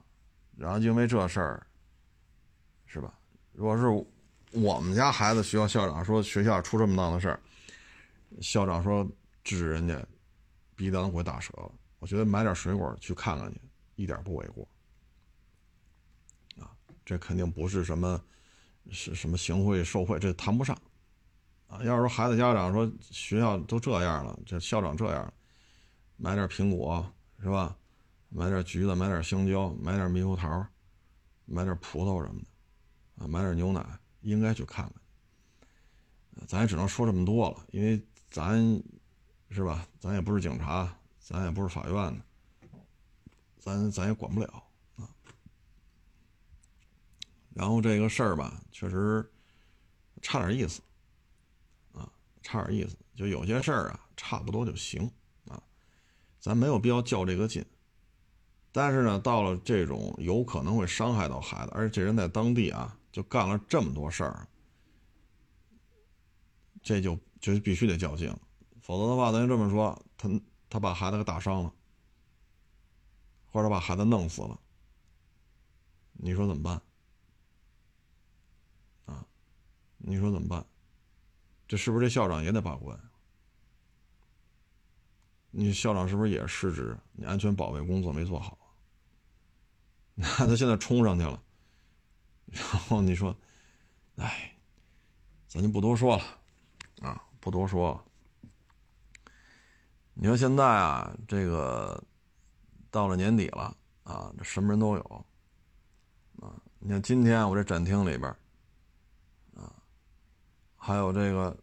然后因为这事儿，是吧？如果是我们家孩子学校校长说学校出这么大的事儿，校长说治人家。鼻梁会打折了，我觉得买点水果去看看去，一点不为过。啊，这肯定不是什么，是什么行贿受贿，这谈不上。啊，要是说孩子家长说学校都这样了，这校长这样，买点苹果是吧？买点橘子，买点香蕉，买点猕猴桃，买点葡萄什么的，啊，买点牛奶，应该去看看。咱也只能说这么多了，因为咱。是吧？咱也不是警察，咱也不是法院的，咱咱也管不了啊。然后这个事儿吧，确实差点意思啊，差点意思。就有些事儿啊，差不多就行，咱没有必要较这个劲。但是呢，到了这种有可能会伤害到孩子，而且这人在当地啊，就干了这么多事儿，这就就必须得较劲了。否则的话，咱就这么说，他他把孩子给打伤了，或者把孩子弄死了，你说怎么办？啊，你说怎么办？这是不是这校长也得把关？你校长是不是也失职？你安全保卫工作没做好？那 *laughs* 他现在冲上去了，然后你说，哎，咱就不多说了，啊，不多说。你说现在啊，这个到了年底了啊，这什么人都有啊。你看今天我这展厅里边啊，还有这个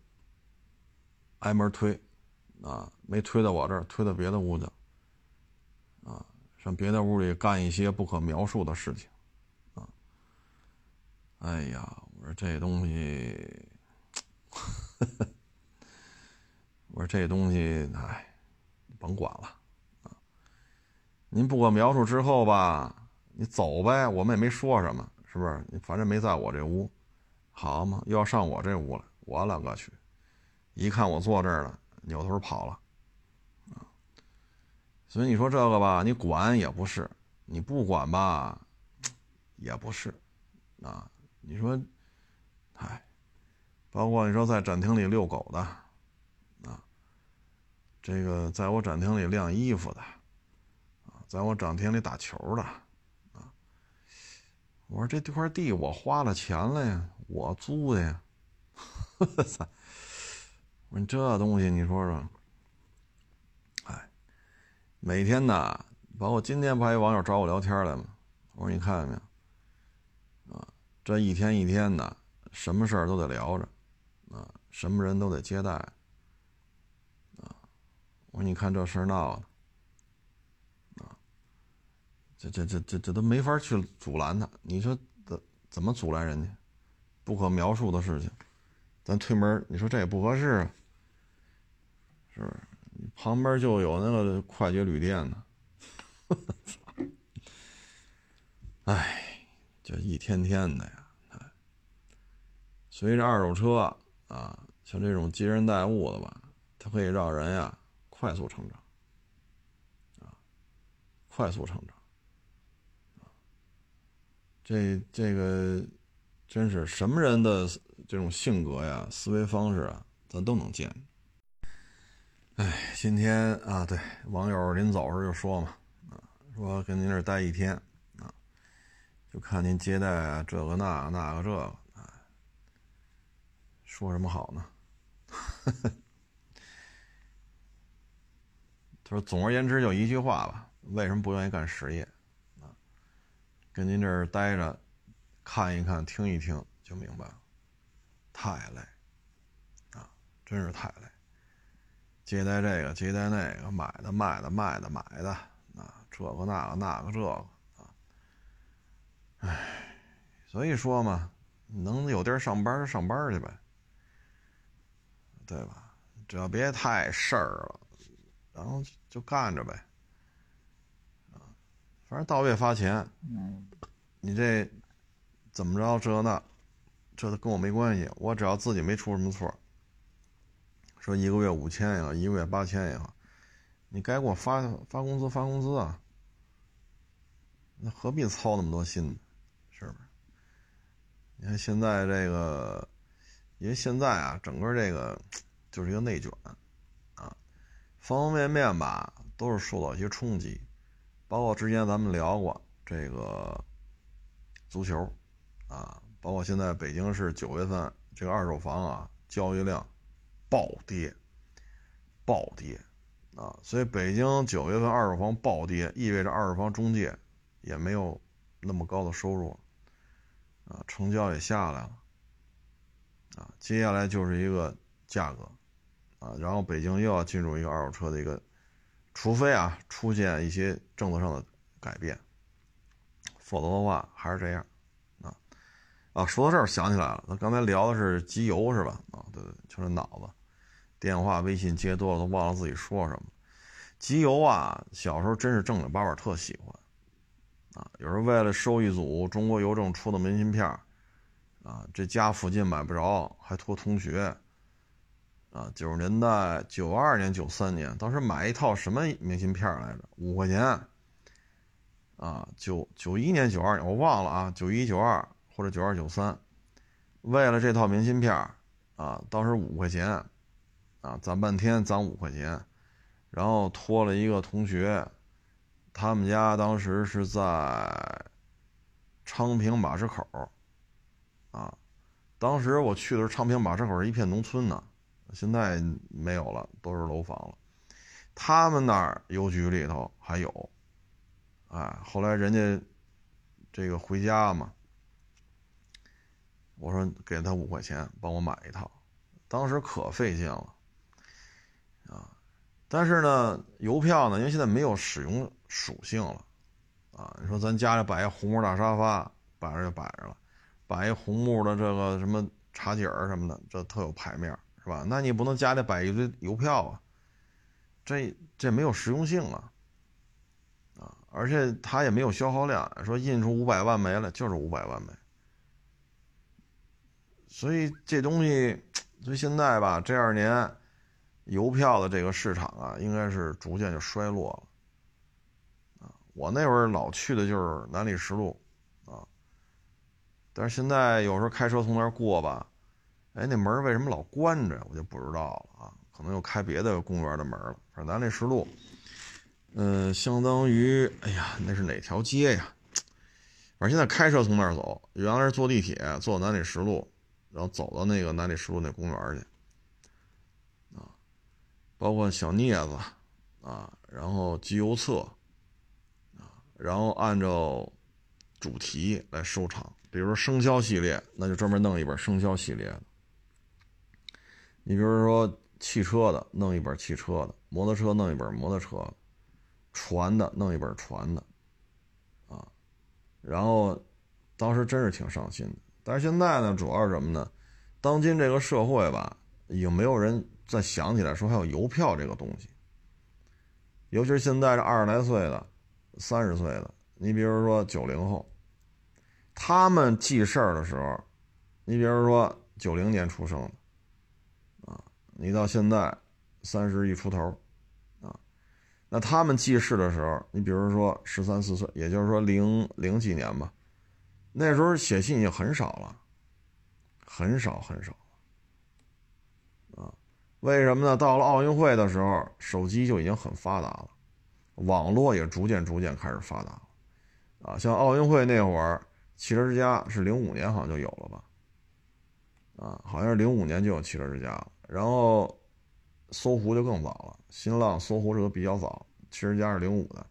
挨门推啊，没推到我这儿，推到别的屋去啊，上别的屋里干一些不可描述的事情啊。哎呀，我说这东西，*laughs* 我说这东西，哎。甭管了，啊！您不可描述之后吧，你走呗，我们也没说什么，是不是？你反正没在我这屋，好嘛，又要上我这屋了，我勒个去！一看我坐这儿了，扭头跑了，啊！所以你说这个吧，你管也不是，你不管吧，也不是，啊！你说，唉，包括你说在展厅里遛狗的。啊这个在我展厅里晾衣服的，啊，在我展厅里打球的，啊，我说这块地我花了钱了呀，我租的呀，我操！我说这东西你说说，哎，每天呢，包括今天不还有网友找我聊天来吗？我说你看见没有？啊这一天一天的，什么事儿都得聊着，啊，什么人都得接待，啊，我说你看这事儿闹的，啊，这这这这这都没法去阻拦他，你说怎怎么阻拦人家？不可描述的事情，咱推门，你说这也不合适啊，是不是？旁边就有那个快捷旅店呢，*laughs* 哎，这一天天的呀，随着二手车啊，像这种接人待物的吧，它可以让人呀快速成长，啊，快速成长，这这个真是什么人的这种性格呀、思维方式啊，咱都能见。哎，今天啊，对网友临走时就说嘛，啊，说跟您这儿待一天，啊，就看您接待，这个那个那个这个，啊，说什么好呢？*laughs* 他说，总而言之就一句话吧，为什么不愿意干实业？啊，跟您这儿待着，看一看，听一听就明白了，太累，啊，真是太累。接待这个，接待那个，买的卖的卖的买的，啊，这个那个那个这个，啊，唉，所以说嘛，能有地儿上班就上班去呗，对吧？只要别太事儿了，然后就干着呗，啊，反正到月发钱，你这怎么着这那，这都跟我没关系，我只要自己没出什么错。说一个月五千也好，一个月八千也好，你该给我发发工资发工资啊！那何必操那么多心呢？是不是？你看现在这个，因为现在啊，整个这个就是一个内卷啊，方方面面吧都是受到一些冲击，包括之前咱们聊过这个足球啊，包括现在北京市九月份这个二手房啊交易量。暴跌，暴跌，啊！所以北京九月份二手房暴跌，意味着二手房中介也没有那么高的收入，啊，成交也下来了，啊，接下来就是一个价格，啊，然后北京又要进入一个二手车的一个，除非啊出现一些政策上的改变，否则的话还是这样，啊，啊，说到这儿想起来了，那刚才聊的是机油是吧？啊，对对，就是脑子。电话、微信接多了，都忘了自己说什么。集邮啊，小时候真是正经八百，特喜欢啊。有时候为了收一组中国邮政出的明信片啊，这家附近买不着，还托同学啊。九十年代，九二年、九三年，当时买一套什么明信片来着？五块钱啊。九九一年、九二年，我忘了啊。九一、九二或者九二、九三，为了这套明信片啊，当时五块钱。啊，攒半天攒五块钱，然后托了一个同学，他们家当时是在昌平马市口，啊，当时我去的是，昌平马市口一片农村呢，现在没有了，都是楼房了。他们那儿邮局里头还有，哎，后来人家这个回家嘛，我说给他五块钱，帮我买一套，当时可费劲了。但是呢，邮票呢，因为现在没有使用属性了，啊，你说咱家里摆一红木大沙发，摆着就摆着了，摆一红木的这个什么茶几儿什么的，这特有牌面，是吧？那你不能家里摆一堆邮票啊，这这没有实用性啊，啊，而且它也没有消耗量，说印出五百万枚了就是五百万枚，所以这东西，*tsk* 所以现在吧，这二年。邮票的这个市场啊，应该是逐渐就衰落了，啊，我那会儿老去的就是南礼士路，啊，但是现在有时候开车从那儿过吧，哎，那门为什么老关着，我就不知道了啊，可能又开别的公园的门了。反正南礼士路，嗯，相当于，哎呀，那是哪条街呀？反正现在开车从那儿走，原来是坐地铁坐南礼士路，然后走到那个南礼士路那公园去。包括小镊子，啊，然后集邮册，啊，然后按照主题来收场，比如说生肖系列，那就专门弄一本生肖系列的。你比如说汽车的，弄一本汽车的；摩托车弄一本摩托车；船的弄一本船的，啊，然后当时真是挺上心的。但是现在呢，主要是什么呢？当今这个社会吧，已经没有人再想起来说还有邮票这个东西。尤其是现在这二十来岁的、三十岁的，你比如说九零后，他们记事儿的时候，你比如说九零年出生的，啊，你到现在三十一出头，啊，那他们记事的时候，你比如说十三四岁，也就是说零零几年吧，那时候写信已经很少了，很少很少。为什么呢？到了奥运会的时候，手机就已经很发达了，网络也逐渐逐渐开始发达了，啊，像奥运会那会儿，汽车之家是零五年好像就有了吧，啊，好像是零五年就有汽车之家了，然后搜狐就更早了，新浪、搜狐这个比较早，汽车之家是零五的，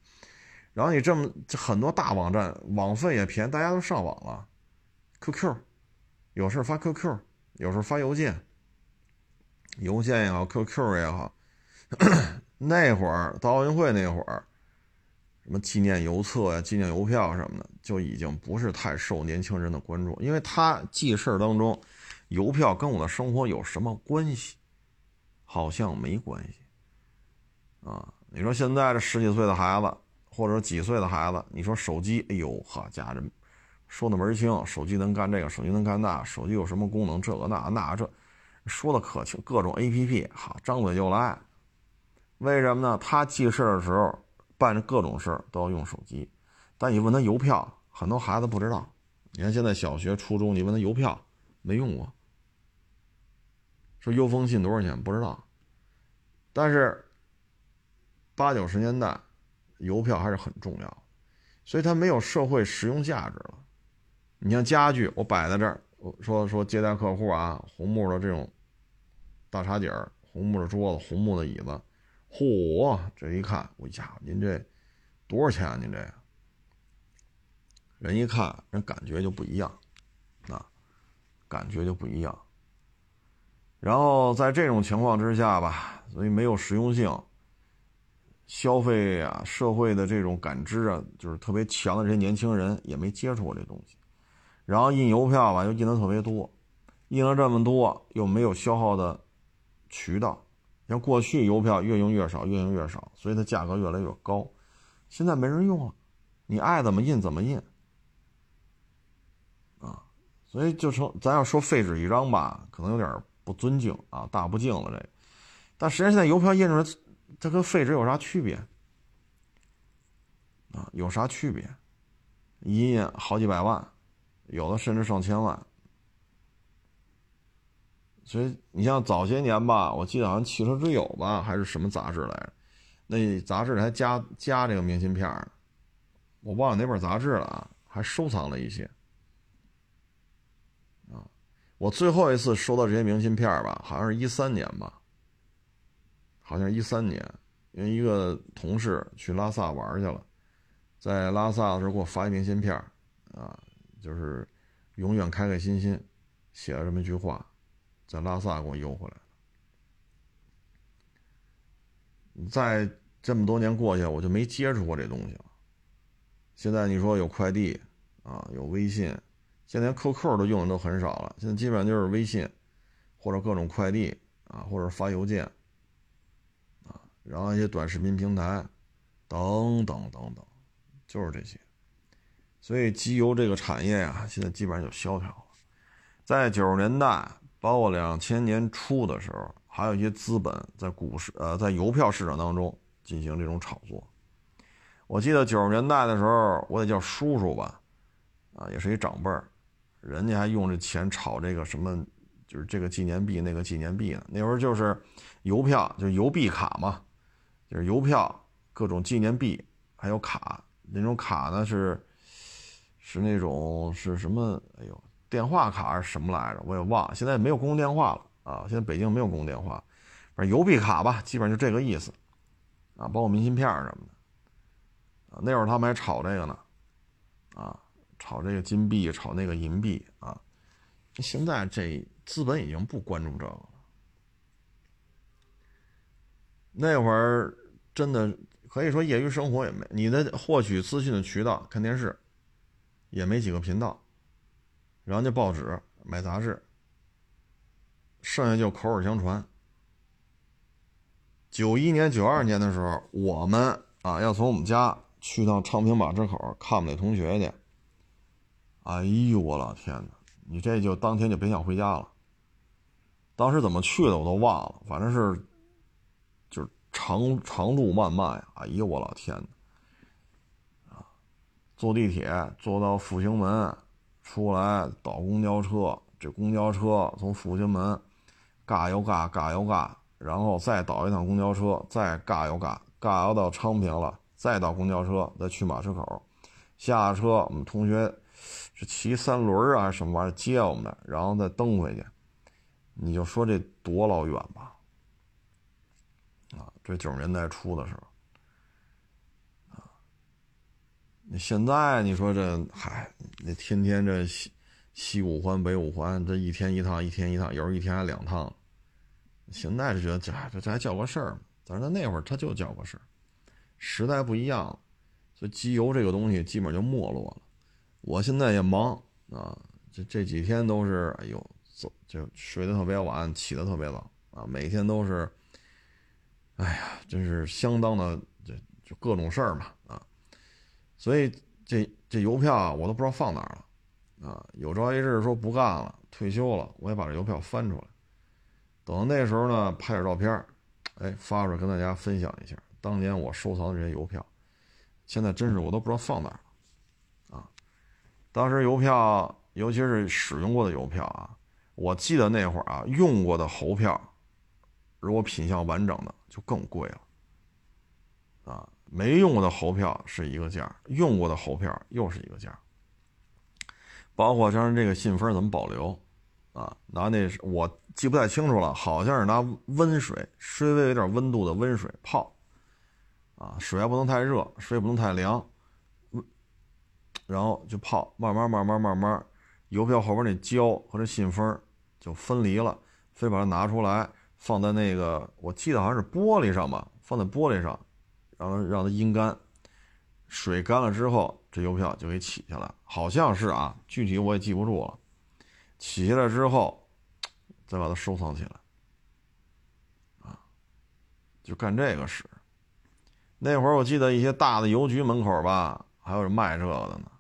然后你这么很多大网站，网费也便宜，大家都上网了，QQ，有事发 QQ，有时发邮件。邮件也好，QQ 也好，*coughs* 那会儿到奥运会那会儿，什么纪念邮册呀、纪念邮票什么的，就已经不是太受年轻人的关注，因为他记事当中，邮票跟我的生活有什么关系？好像没关系。啊，你说现在这十几岁的孩子，或者几岁的孩子，你说手机，哎呦，好家伙，说的门清，手机能干这个，手机能干那，手机有什么功能？这个那那这。说的可清，各种 A P P 好，张嘴就来。为什么呢？他记事的时候办各种事都要用手机，但你问他邮票，很多孩子不知道。你看现在小学、初中，你问他邮票没用过，说邮封信多少钱不知道。但是八九十年代，邮票还是很重要，所以它没有社会实用价值了。你像家具，我摆在这儿，我说说接待客户啊，红木的这种。大茶几儿，红木的桌子，红木的椅子，嚯！这一看，我家伙，您这多少钱啊？您这人一看，人感觉就不一样，啊，感觉就不一样。然后在这种情况之下吧，所以没有实用性，消费啊，社会的这种感知啊，就是特别强的这些年轻人也没接触过这东西。然后印邮票吧，又印的特别多，印了这么多，又没有消耗的。渠道，像过去邮票越用越少，越用越少，所以它价格越来越高。现在没人用了，你爱怎么印怎么印，啊，所以就成咱要说废纸一张吧，可能有点不尊敬啊，大不敬了这。但实际上现在邮票印出来，它跟废纸有啥区别？啊，有啥区别？一印好几百万，有的甚至上千万。所以你像早些年吧，我记得好像《汽车之友》吧，还是什么杂志来着？那杂志还加加这个明信片儿我忘了哪本杂志了啊，还收藏了一些。啊，我最后一次收到这些明信片吧，好像是一三年吧，好像是一三年，因为一个同事去拉萨玩去了，在拉萨的时候给我发一明信片啊，就是永远开开心心，写了这么一句话。在拉萨给我邮回来的，在这么多年过去，我就没接触过这东西了。现在你说有快递啊，有微信，现在连 QQ 都用的都很少了。现在基本上就是微信，或者各种快递啊，或者发邮件啊，然后一些短视频平台等等等等，就是这些。所以机油这个产业呀，现在基本上就萧条了。在九十年代。包括两千年初的时候，还有一些资本在股市、呃，在邮票市场当中进行这种炒作。我记得九十年代的时候，我得叫叔叔吧，啊，也是一长辈儿，人家还用这钱炒这个什么，就是这个纪念币、那个纪念币呢。那会儿就是邮票，就是邮币卡嘛，就是邮票、各种纪念币，还有卡。那种卡呢是是那种是什么？哎呦！电话卡是什么来着？我也忘了。现在没有公用电话了啊！现在北京没有公用电话，反正邮币卡吧，基本上就这个意思啊，包括明信片什么的。那会儿他们还炒这个呢，啊，炒这个金币，炒那个银币啊。现在这资本已经不关注这个了。那会儿真的可以说业余生活也没，你的获取资讯的渠道看电视，也没几个频道，然后就报纸买杂志，剩下就口耳相传。九一年、九二年的时候，我们啊要从我们家去趟昌平马池口看我们那同学去。哎呦我老天哪！你这就当天就别想回家了。当时怎么去的我都忘了，反正是就是长长路漫漫呀。哎呦我老天哪！坐地铁坐到复兴门，出来倒公交车，这公交车从复兴门嘎又嘎嘎又嘎。然后再倒一趟公交车，再嘎悠嘎嘎悠到昌平了，再倒公交车，再去马车口，下车我们同学是骑三轮啊什么玩意儿接我们的，然后再蹬回去，你就说这多老远吧？啊，这九十年代初的时候，啊，你现在你说这嗨，那天天这西西五环北五环，这一天一趟，一天一趟，有时候一天还两趟。现在是觉得这这这还叫个事儿吗？但是在那会儿他就叫个事儿，时代不一样了，所以机油这个东西基本就没落了。我现在也忙啊，这这几天都是哎呦，走就睡得特别晚，起得特别早啊，每天都是，哎呀，真是相当的这就各种事儿嘛，所以这这邮票啊我都不知道放哪儿了啊，有朝一日说不干了，退休了，我也把这邮票翻出来。等到那时候呢，拍点照片哎，发出来跟大家分享一下当年我收藏的这些邮票。现在真是我都不知道放哪儿了，啊！当时邮票，尤其是使用过的邮票啊，我记得那会儿啊，用过的猴票，如果品相完整的就更贵了，没用过的猴票是一个价，用过的猴票又是一个价。包括像这个信封怎么保留，啊，拿那我。记不太清楚了，好像是拿温水，稍微有点温度的温水泡，啊，水还不能太热，水也不能太凉，然后就泡，慢慢慢慢慢慢，邮票后边那胶和这信封就分离了，非把它拿出来，放在那个，我记得好像是玻璃上吧，放在玻璃上，然后让它阴干，水干了之后，这邮票就给起下来，好像是啊，具体我也记不住了，起下来之后。再把它收藏起来，啊，就干这个使。那会儿我记得一些大的邮局门口吧，还有人卖这个的呢，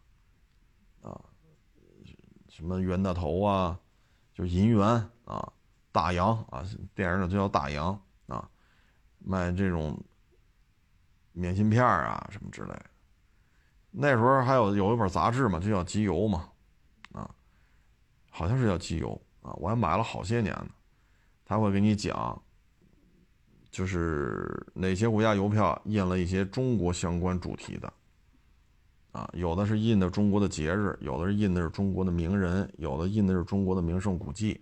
啊，什么袁大头啊，就银元啊，大洋啊，电影里就叫大洋啊，卖这种免信片啊什么之类的。那时候还有有一本杂志嘛，就叫《集邮》嘛，啊，好像是叫《集邮》。啊，我还买了好些年呢。他会给你讲，就是哪些国家邮票印了一些中国相关主题的。啊，有的是印的中国的节日，有的是印的是中国的名人，有的印的是中国的名胜古迹。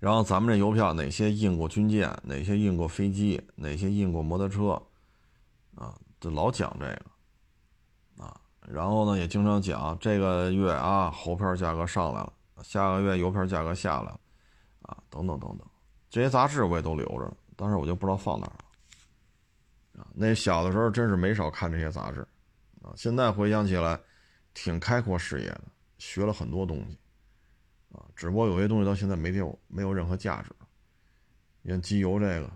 然后咱们这邮票哪些印过军舰，哪些印过飞机，哪些印过摩托车，啊，就老讲这个。啊，然后呢，也经常讲这个月啊，猴票价格上来了。下个月邮票价格下来了，啊，等等等等，这些杂志我也都留着，但是我就不知道放哪儿了。啊，那小的时候真是没少看这些杂志，啊，现在回想起来，挺开阔视野的，学了很多东西，啊，只不过有些东西到现在没有没有任何价值。你看机油这个，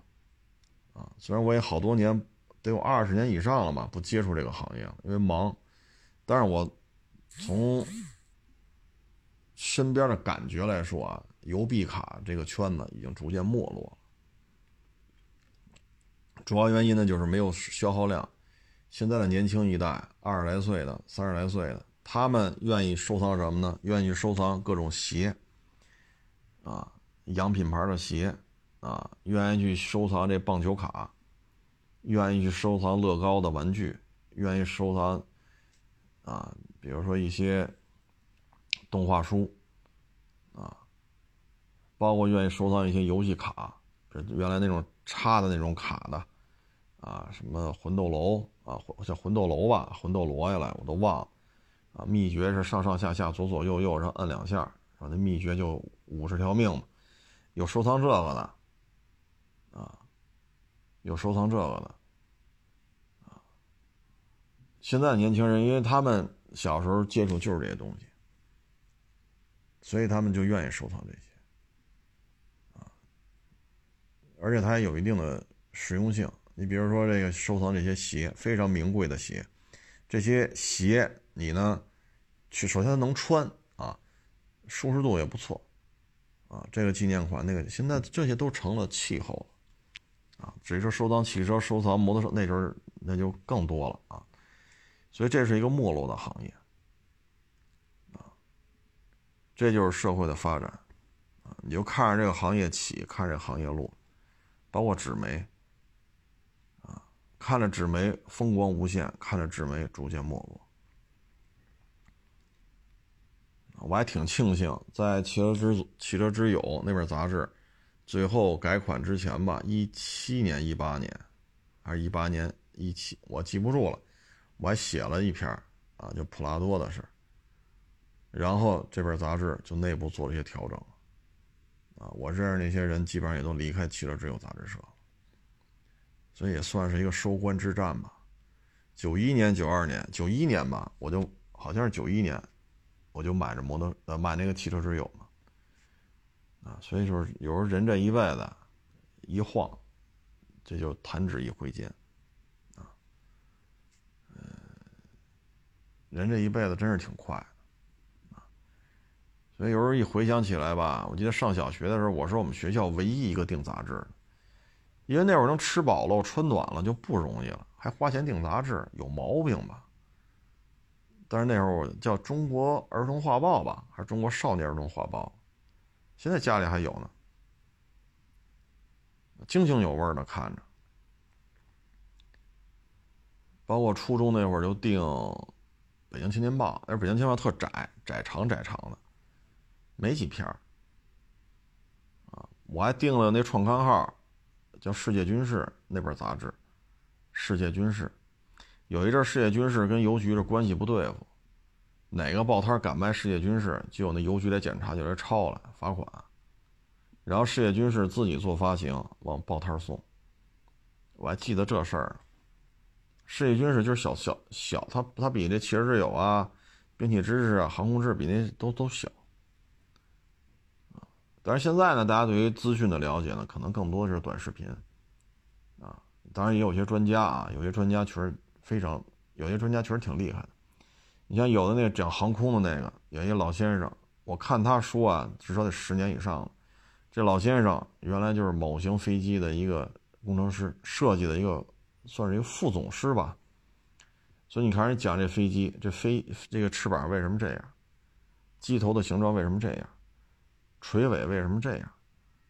啊，虽然我也好多年，得有二十年以上了吧，不接触这个行业了，因为忙，但是我从。身边的感觉来说啊，邮币卡这个圈子已经逐渐没落了。主要原因呢，就是没有消耗量。现在的年轻一代，二十来岁的、三十来岁的，他们愿意收藏什么呢？愿意收藏各种鞋，啊，洋品牌的鞋，啊，愿意去收藏这棒球卡，愿意去收藏乐高的玩具，愿意收藏，啊，比如说一些。动画书，啊，包括愿意收藏一些游戏卡，这原来那种插的那种卡的，啊，什么魂斗楼啊，叫魂斗楼吧，魂斗罗下来我都忘了，啊，秘诀是上上下下左左右右，然后摁两下，然后那秘诀就五十条命嘛。有收藏这个的，有收藏这个的，啊。现在年轻人，因为他们小时候接触就是这些东西，所以他们就愿意收藏这些，啊，而且它还有一定的实用性。你比如说这个收藏这些鞋，非常名贵的鞋，这些鞋你呢，去首先能穿啊，舒适度也不错，啊，这个纪念款那个现在这些都成了气候，啊，至于说收藏汽车、收藏摩托车那时候那就更多了啊，所以这是一个没落的行业，啊，这就是社会的发展，啊，你就看着这个行业起，看这行业落，包括纸媒啊。看着纸媒风光无限，看着纸媒逐渐没落。我还挺庆幸，在《汽车之汽车之友》那本杂志最后改款之前吧，一七年、一八年，还是一八年、一七，我记不住了。我还写了一篇啊，就普拉多的事然后这本杂志就内部做了一些调整啊，我认识那些人基本上也都离开《汽车之友》杂志社。所以也算是一个收官之战吧。九一年、九二年、九一年吧，我就好像是九一年，我就买着摩托呃买那个汽车之友嘛。啊，所以就是有时候人这一辈子一晃，这就弹指一挥间，啊，嗯，人这一辈子真是挺快的，啊，所以有时候一回想起来吧，我记得上小学的时候，我是我们学校唯一一个订杂志的。因为那会儿能吃饱了，穿暖了就不容易了，还花钱订杂志，有毛病吧？但是那会儿叫《中国儿童画报》吧，还是《中国少年儿童画报》？现在家里还有呢，津津有味的看着。包括初中那会儿就订《北京青年报》，那《北京青年报》特窄，窄长窄长的，没几篇啊，我还订了那创刊号。叫《世界军事》那本杂志，《世界军事》有一阵《世界军事》跟邮局的关系不对付，哪个报摊敢卖《世界军事》，就有那邮局来检查，就来抄了罚款。然后《世界军事》自己做发行，往报摊送。我还记得这事儿，《世界军事》就是小小小，它它比这《汽车之友》啊、兵器知识啊、航空志比那都都小。但是现在呢，大家对于资讯的了解呢，可能更多的是短视频，啊，当然也有些专家啊，有些专家确实非常，有些专家确实挺厉害的。你像有的那个讲航空的那个，有一个老先生，我看他说啊，至少得十年以上了。这老先生原来就是某型飞机的一个工程师，设计的一个，算是一个副总师吧。所以你看人讲这飞机，这飞这个翅膀为什么这样，机头的形状为什么这样？垂尾为什么这样？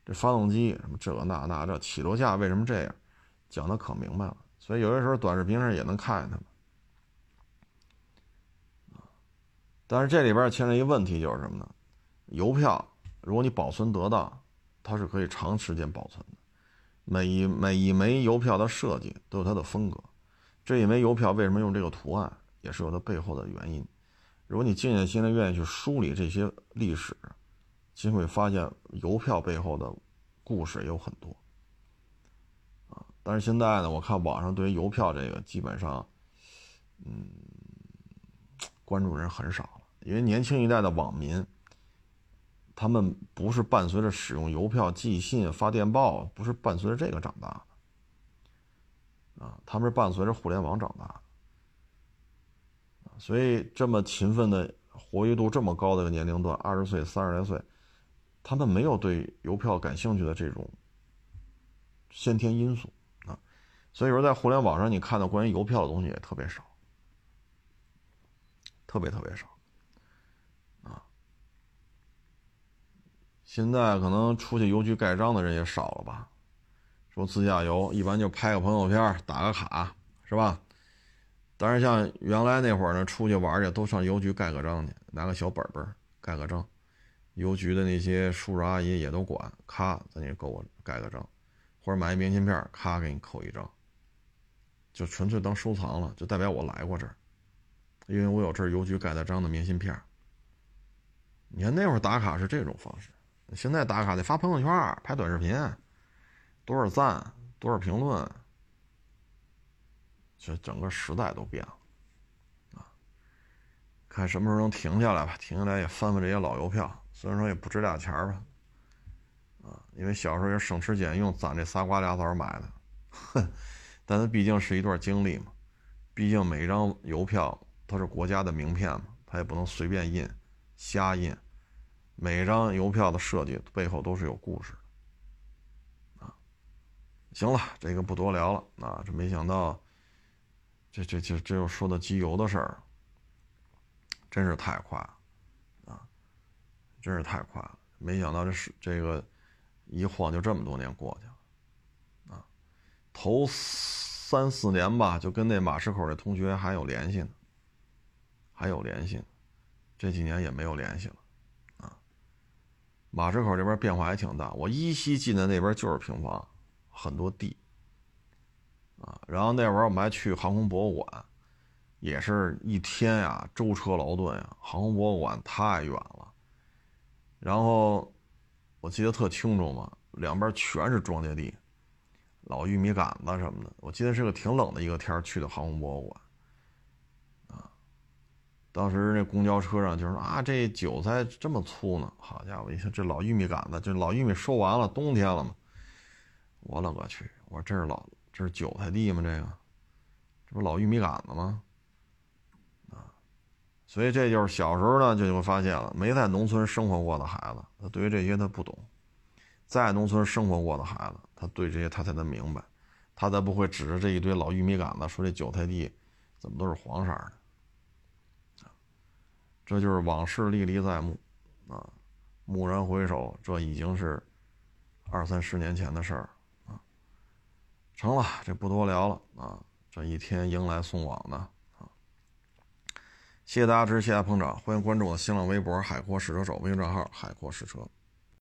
这发动机什么这个那那这起落架为什么这样？讲的可明白了。所以有些时候短视频上也能看见他们。但是这里边牵扯一个问题就是什么呢？邮票如果你保存得当，它是可以长时间保存的。每一每一枚邮票的设计都有它的风格。这一枚邮票为什么用这个图案，也是有它背后的原因。如果你静下心来，愿意去梳理这些历史。其实会发现邮票背后的故事有很多，啊，但是现在呢，我看网上对于邮票这个基本上，嗯，关注人很少，因为年轻一代的网民，他们不是伴随着使用邮票寄信、发电报，不是伴随着这个长大的，啊，他们是伴随着互联网长大的，所以这么勤奋的、活跃度这么高的年龄段，二十岁、三十来岁。他们没有对邮票感兴趣的这种先天因素啊，所以说在互联网上你看到关于邮票的东西也特别少，特别特别少啊。现在可能出去邮局盖章的人也少了吧？说自驾游一般就拍个朋友片，打个卡，是吧？但是像原来那会儿呢，出去玩去都上邮局盖个章去，拿个小本本盖个章。邮局的那些叔叔阿姨也都管，咔，在那给我盖个章，或者买一明信片，咔给你扣一张，就纯粹当收藏了，就代表我来过这儿，因为我有这儿邮局盖的章的明信片。你看那会儿打卡是这种方式，现在打卡得发朋友圈、拍短视频，多少赞、多少评论，这整个时代都变了啊！看什么时候能停下来吧？停下来也翻翻这些老邮票，虽然说也不值俩钱吧，啊，因为小时候也省吃俭用攒这仨瓜俩枣买的，哼，但它毕竟是一段经历嘛，毕竟每一张邮票它是国家的名片嘛，它也不能随便印、瞎印。每张邮票的设计背后都是有故事，啊，行了，这个不多聊了啊。这没想到，这这这这又说到机油的事儿，真是太快了，啊，真是太快了。没想到这是这个一晃就这么多年过去了，啊，头三四年吧，就跟那马市口的同学还有联系呢，还有联系呢，这几年也没有联系了。马市口这边变化还挺大，我依稀记得那边就是平房，很多地，啊，然后那会儿我们还去航空博物馆，也是一天呀，舟车劳顿呀，航空博物馆太远了，然后我记得特清楚嘛，两边全是庄稼地，老玉米杆子什么的，我记得是个挺冷的一个天去的航空博物馆。当时那公交车上就说啊，这韭菜这么粗呢！好家伙，一看这老玉米杆子，这老玉米收完了，冬天了嘛。我勒个去！我说这是老这是韭菜地吗？这个，这不老玉米杆子吗？啊，所以这就是小时候呢，就会发现了，没在农村生活过的孩子，他对于这些他不懂；在农村生活过的孩子，他对这些他才能明白，他才不会指着这一堆老玉米杆子说这韭菜地怎么都是黄色的。这就是往事历历在目，啊，蓦然回首，这已经是二三十年前的事儿啊。成了，这不多聊了啊。这一天迎来送往的啊，谢谢大家支持，谢谢大家捧场，欢迎关注我的新浪微博“海阔试车手”微信账号“海阔试车”。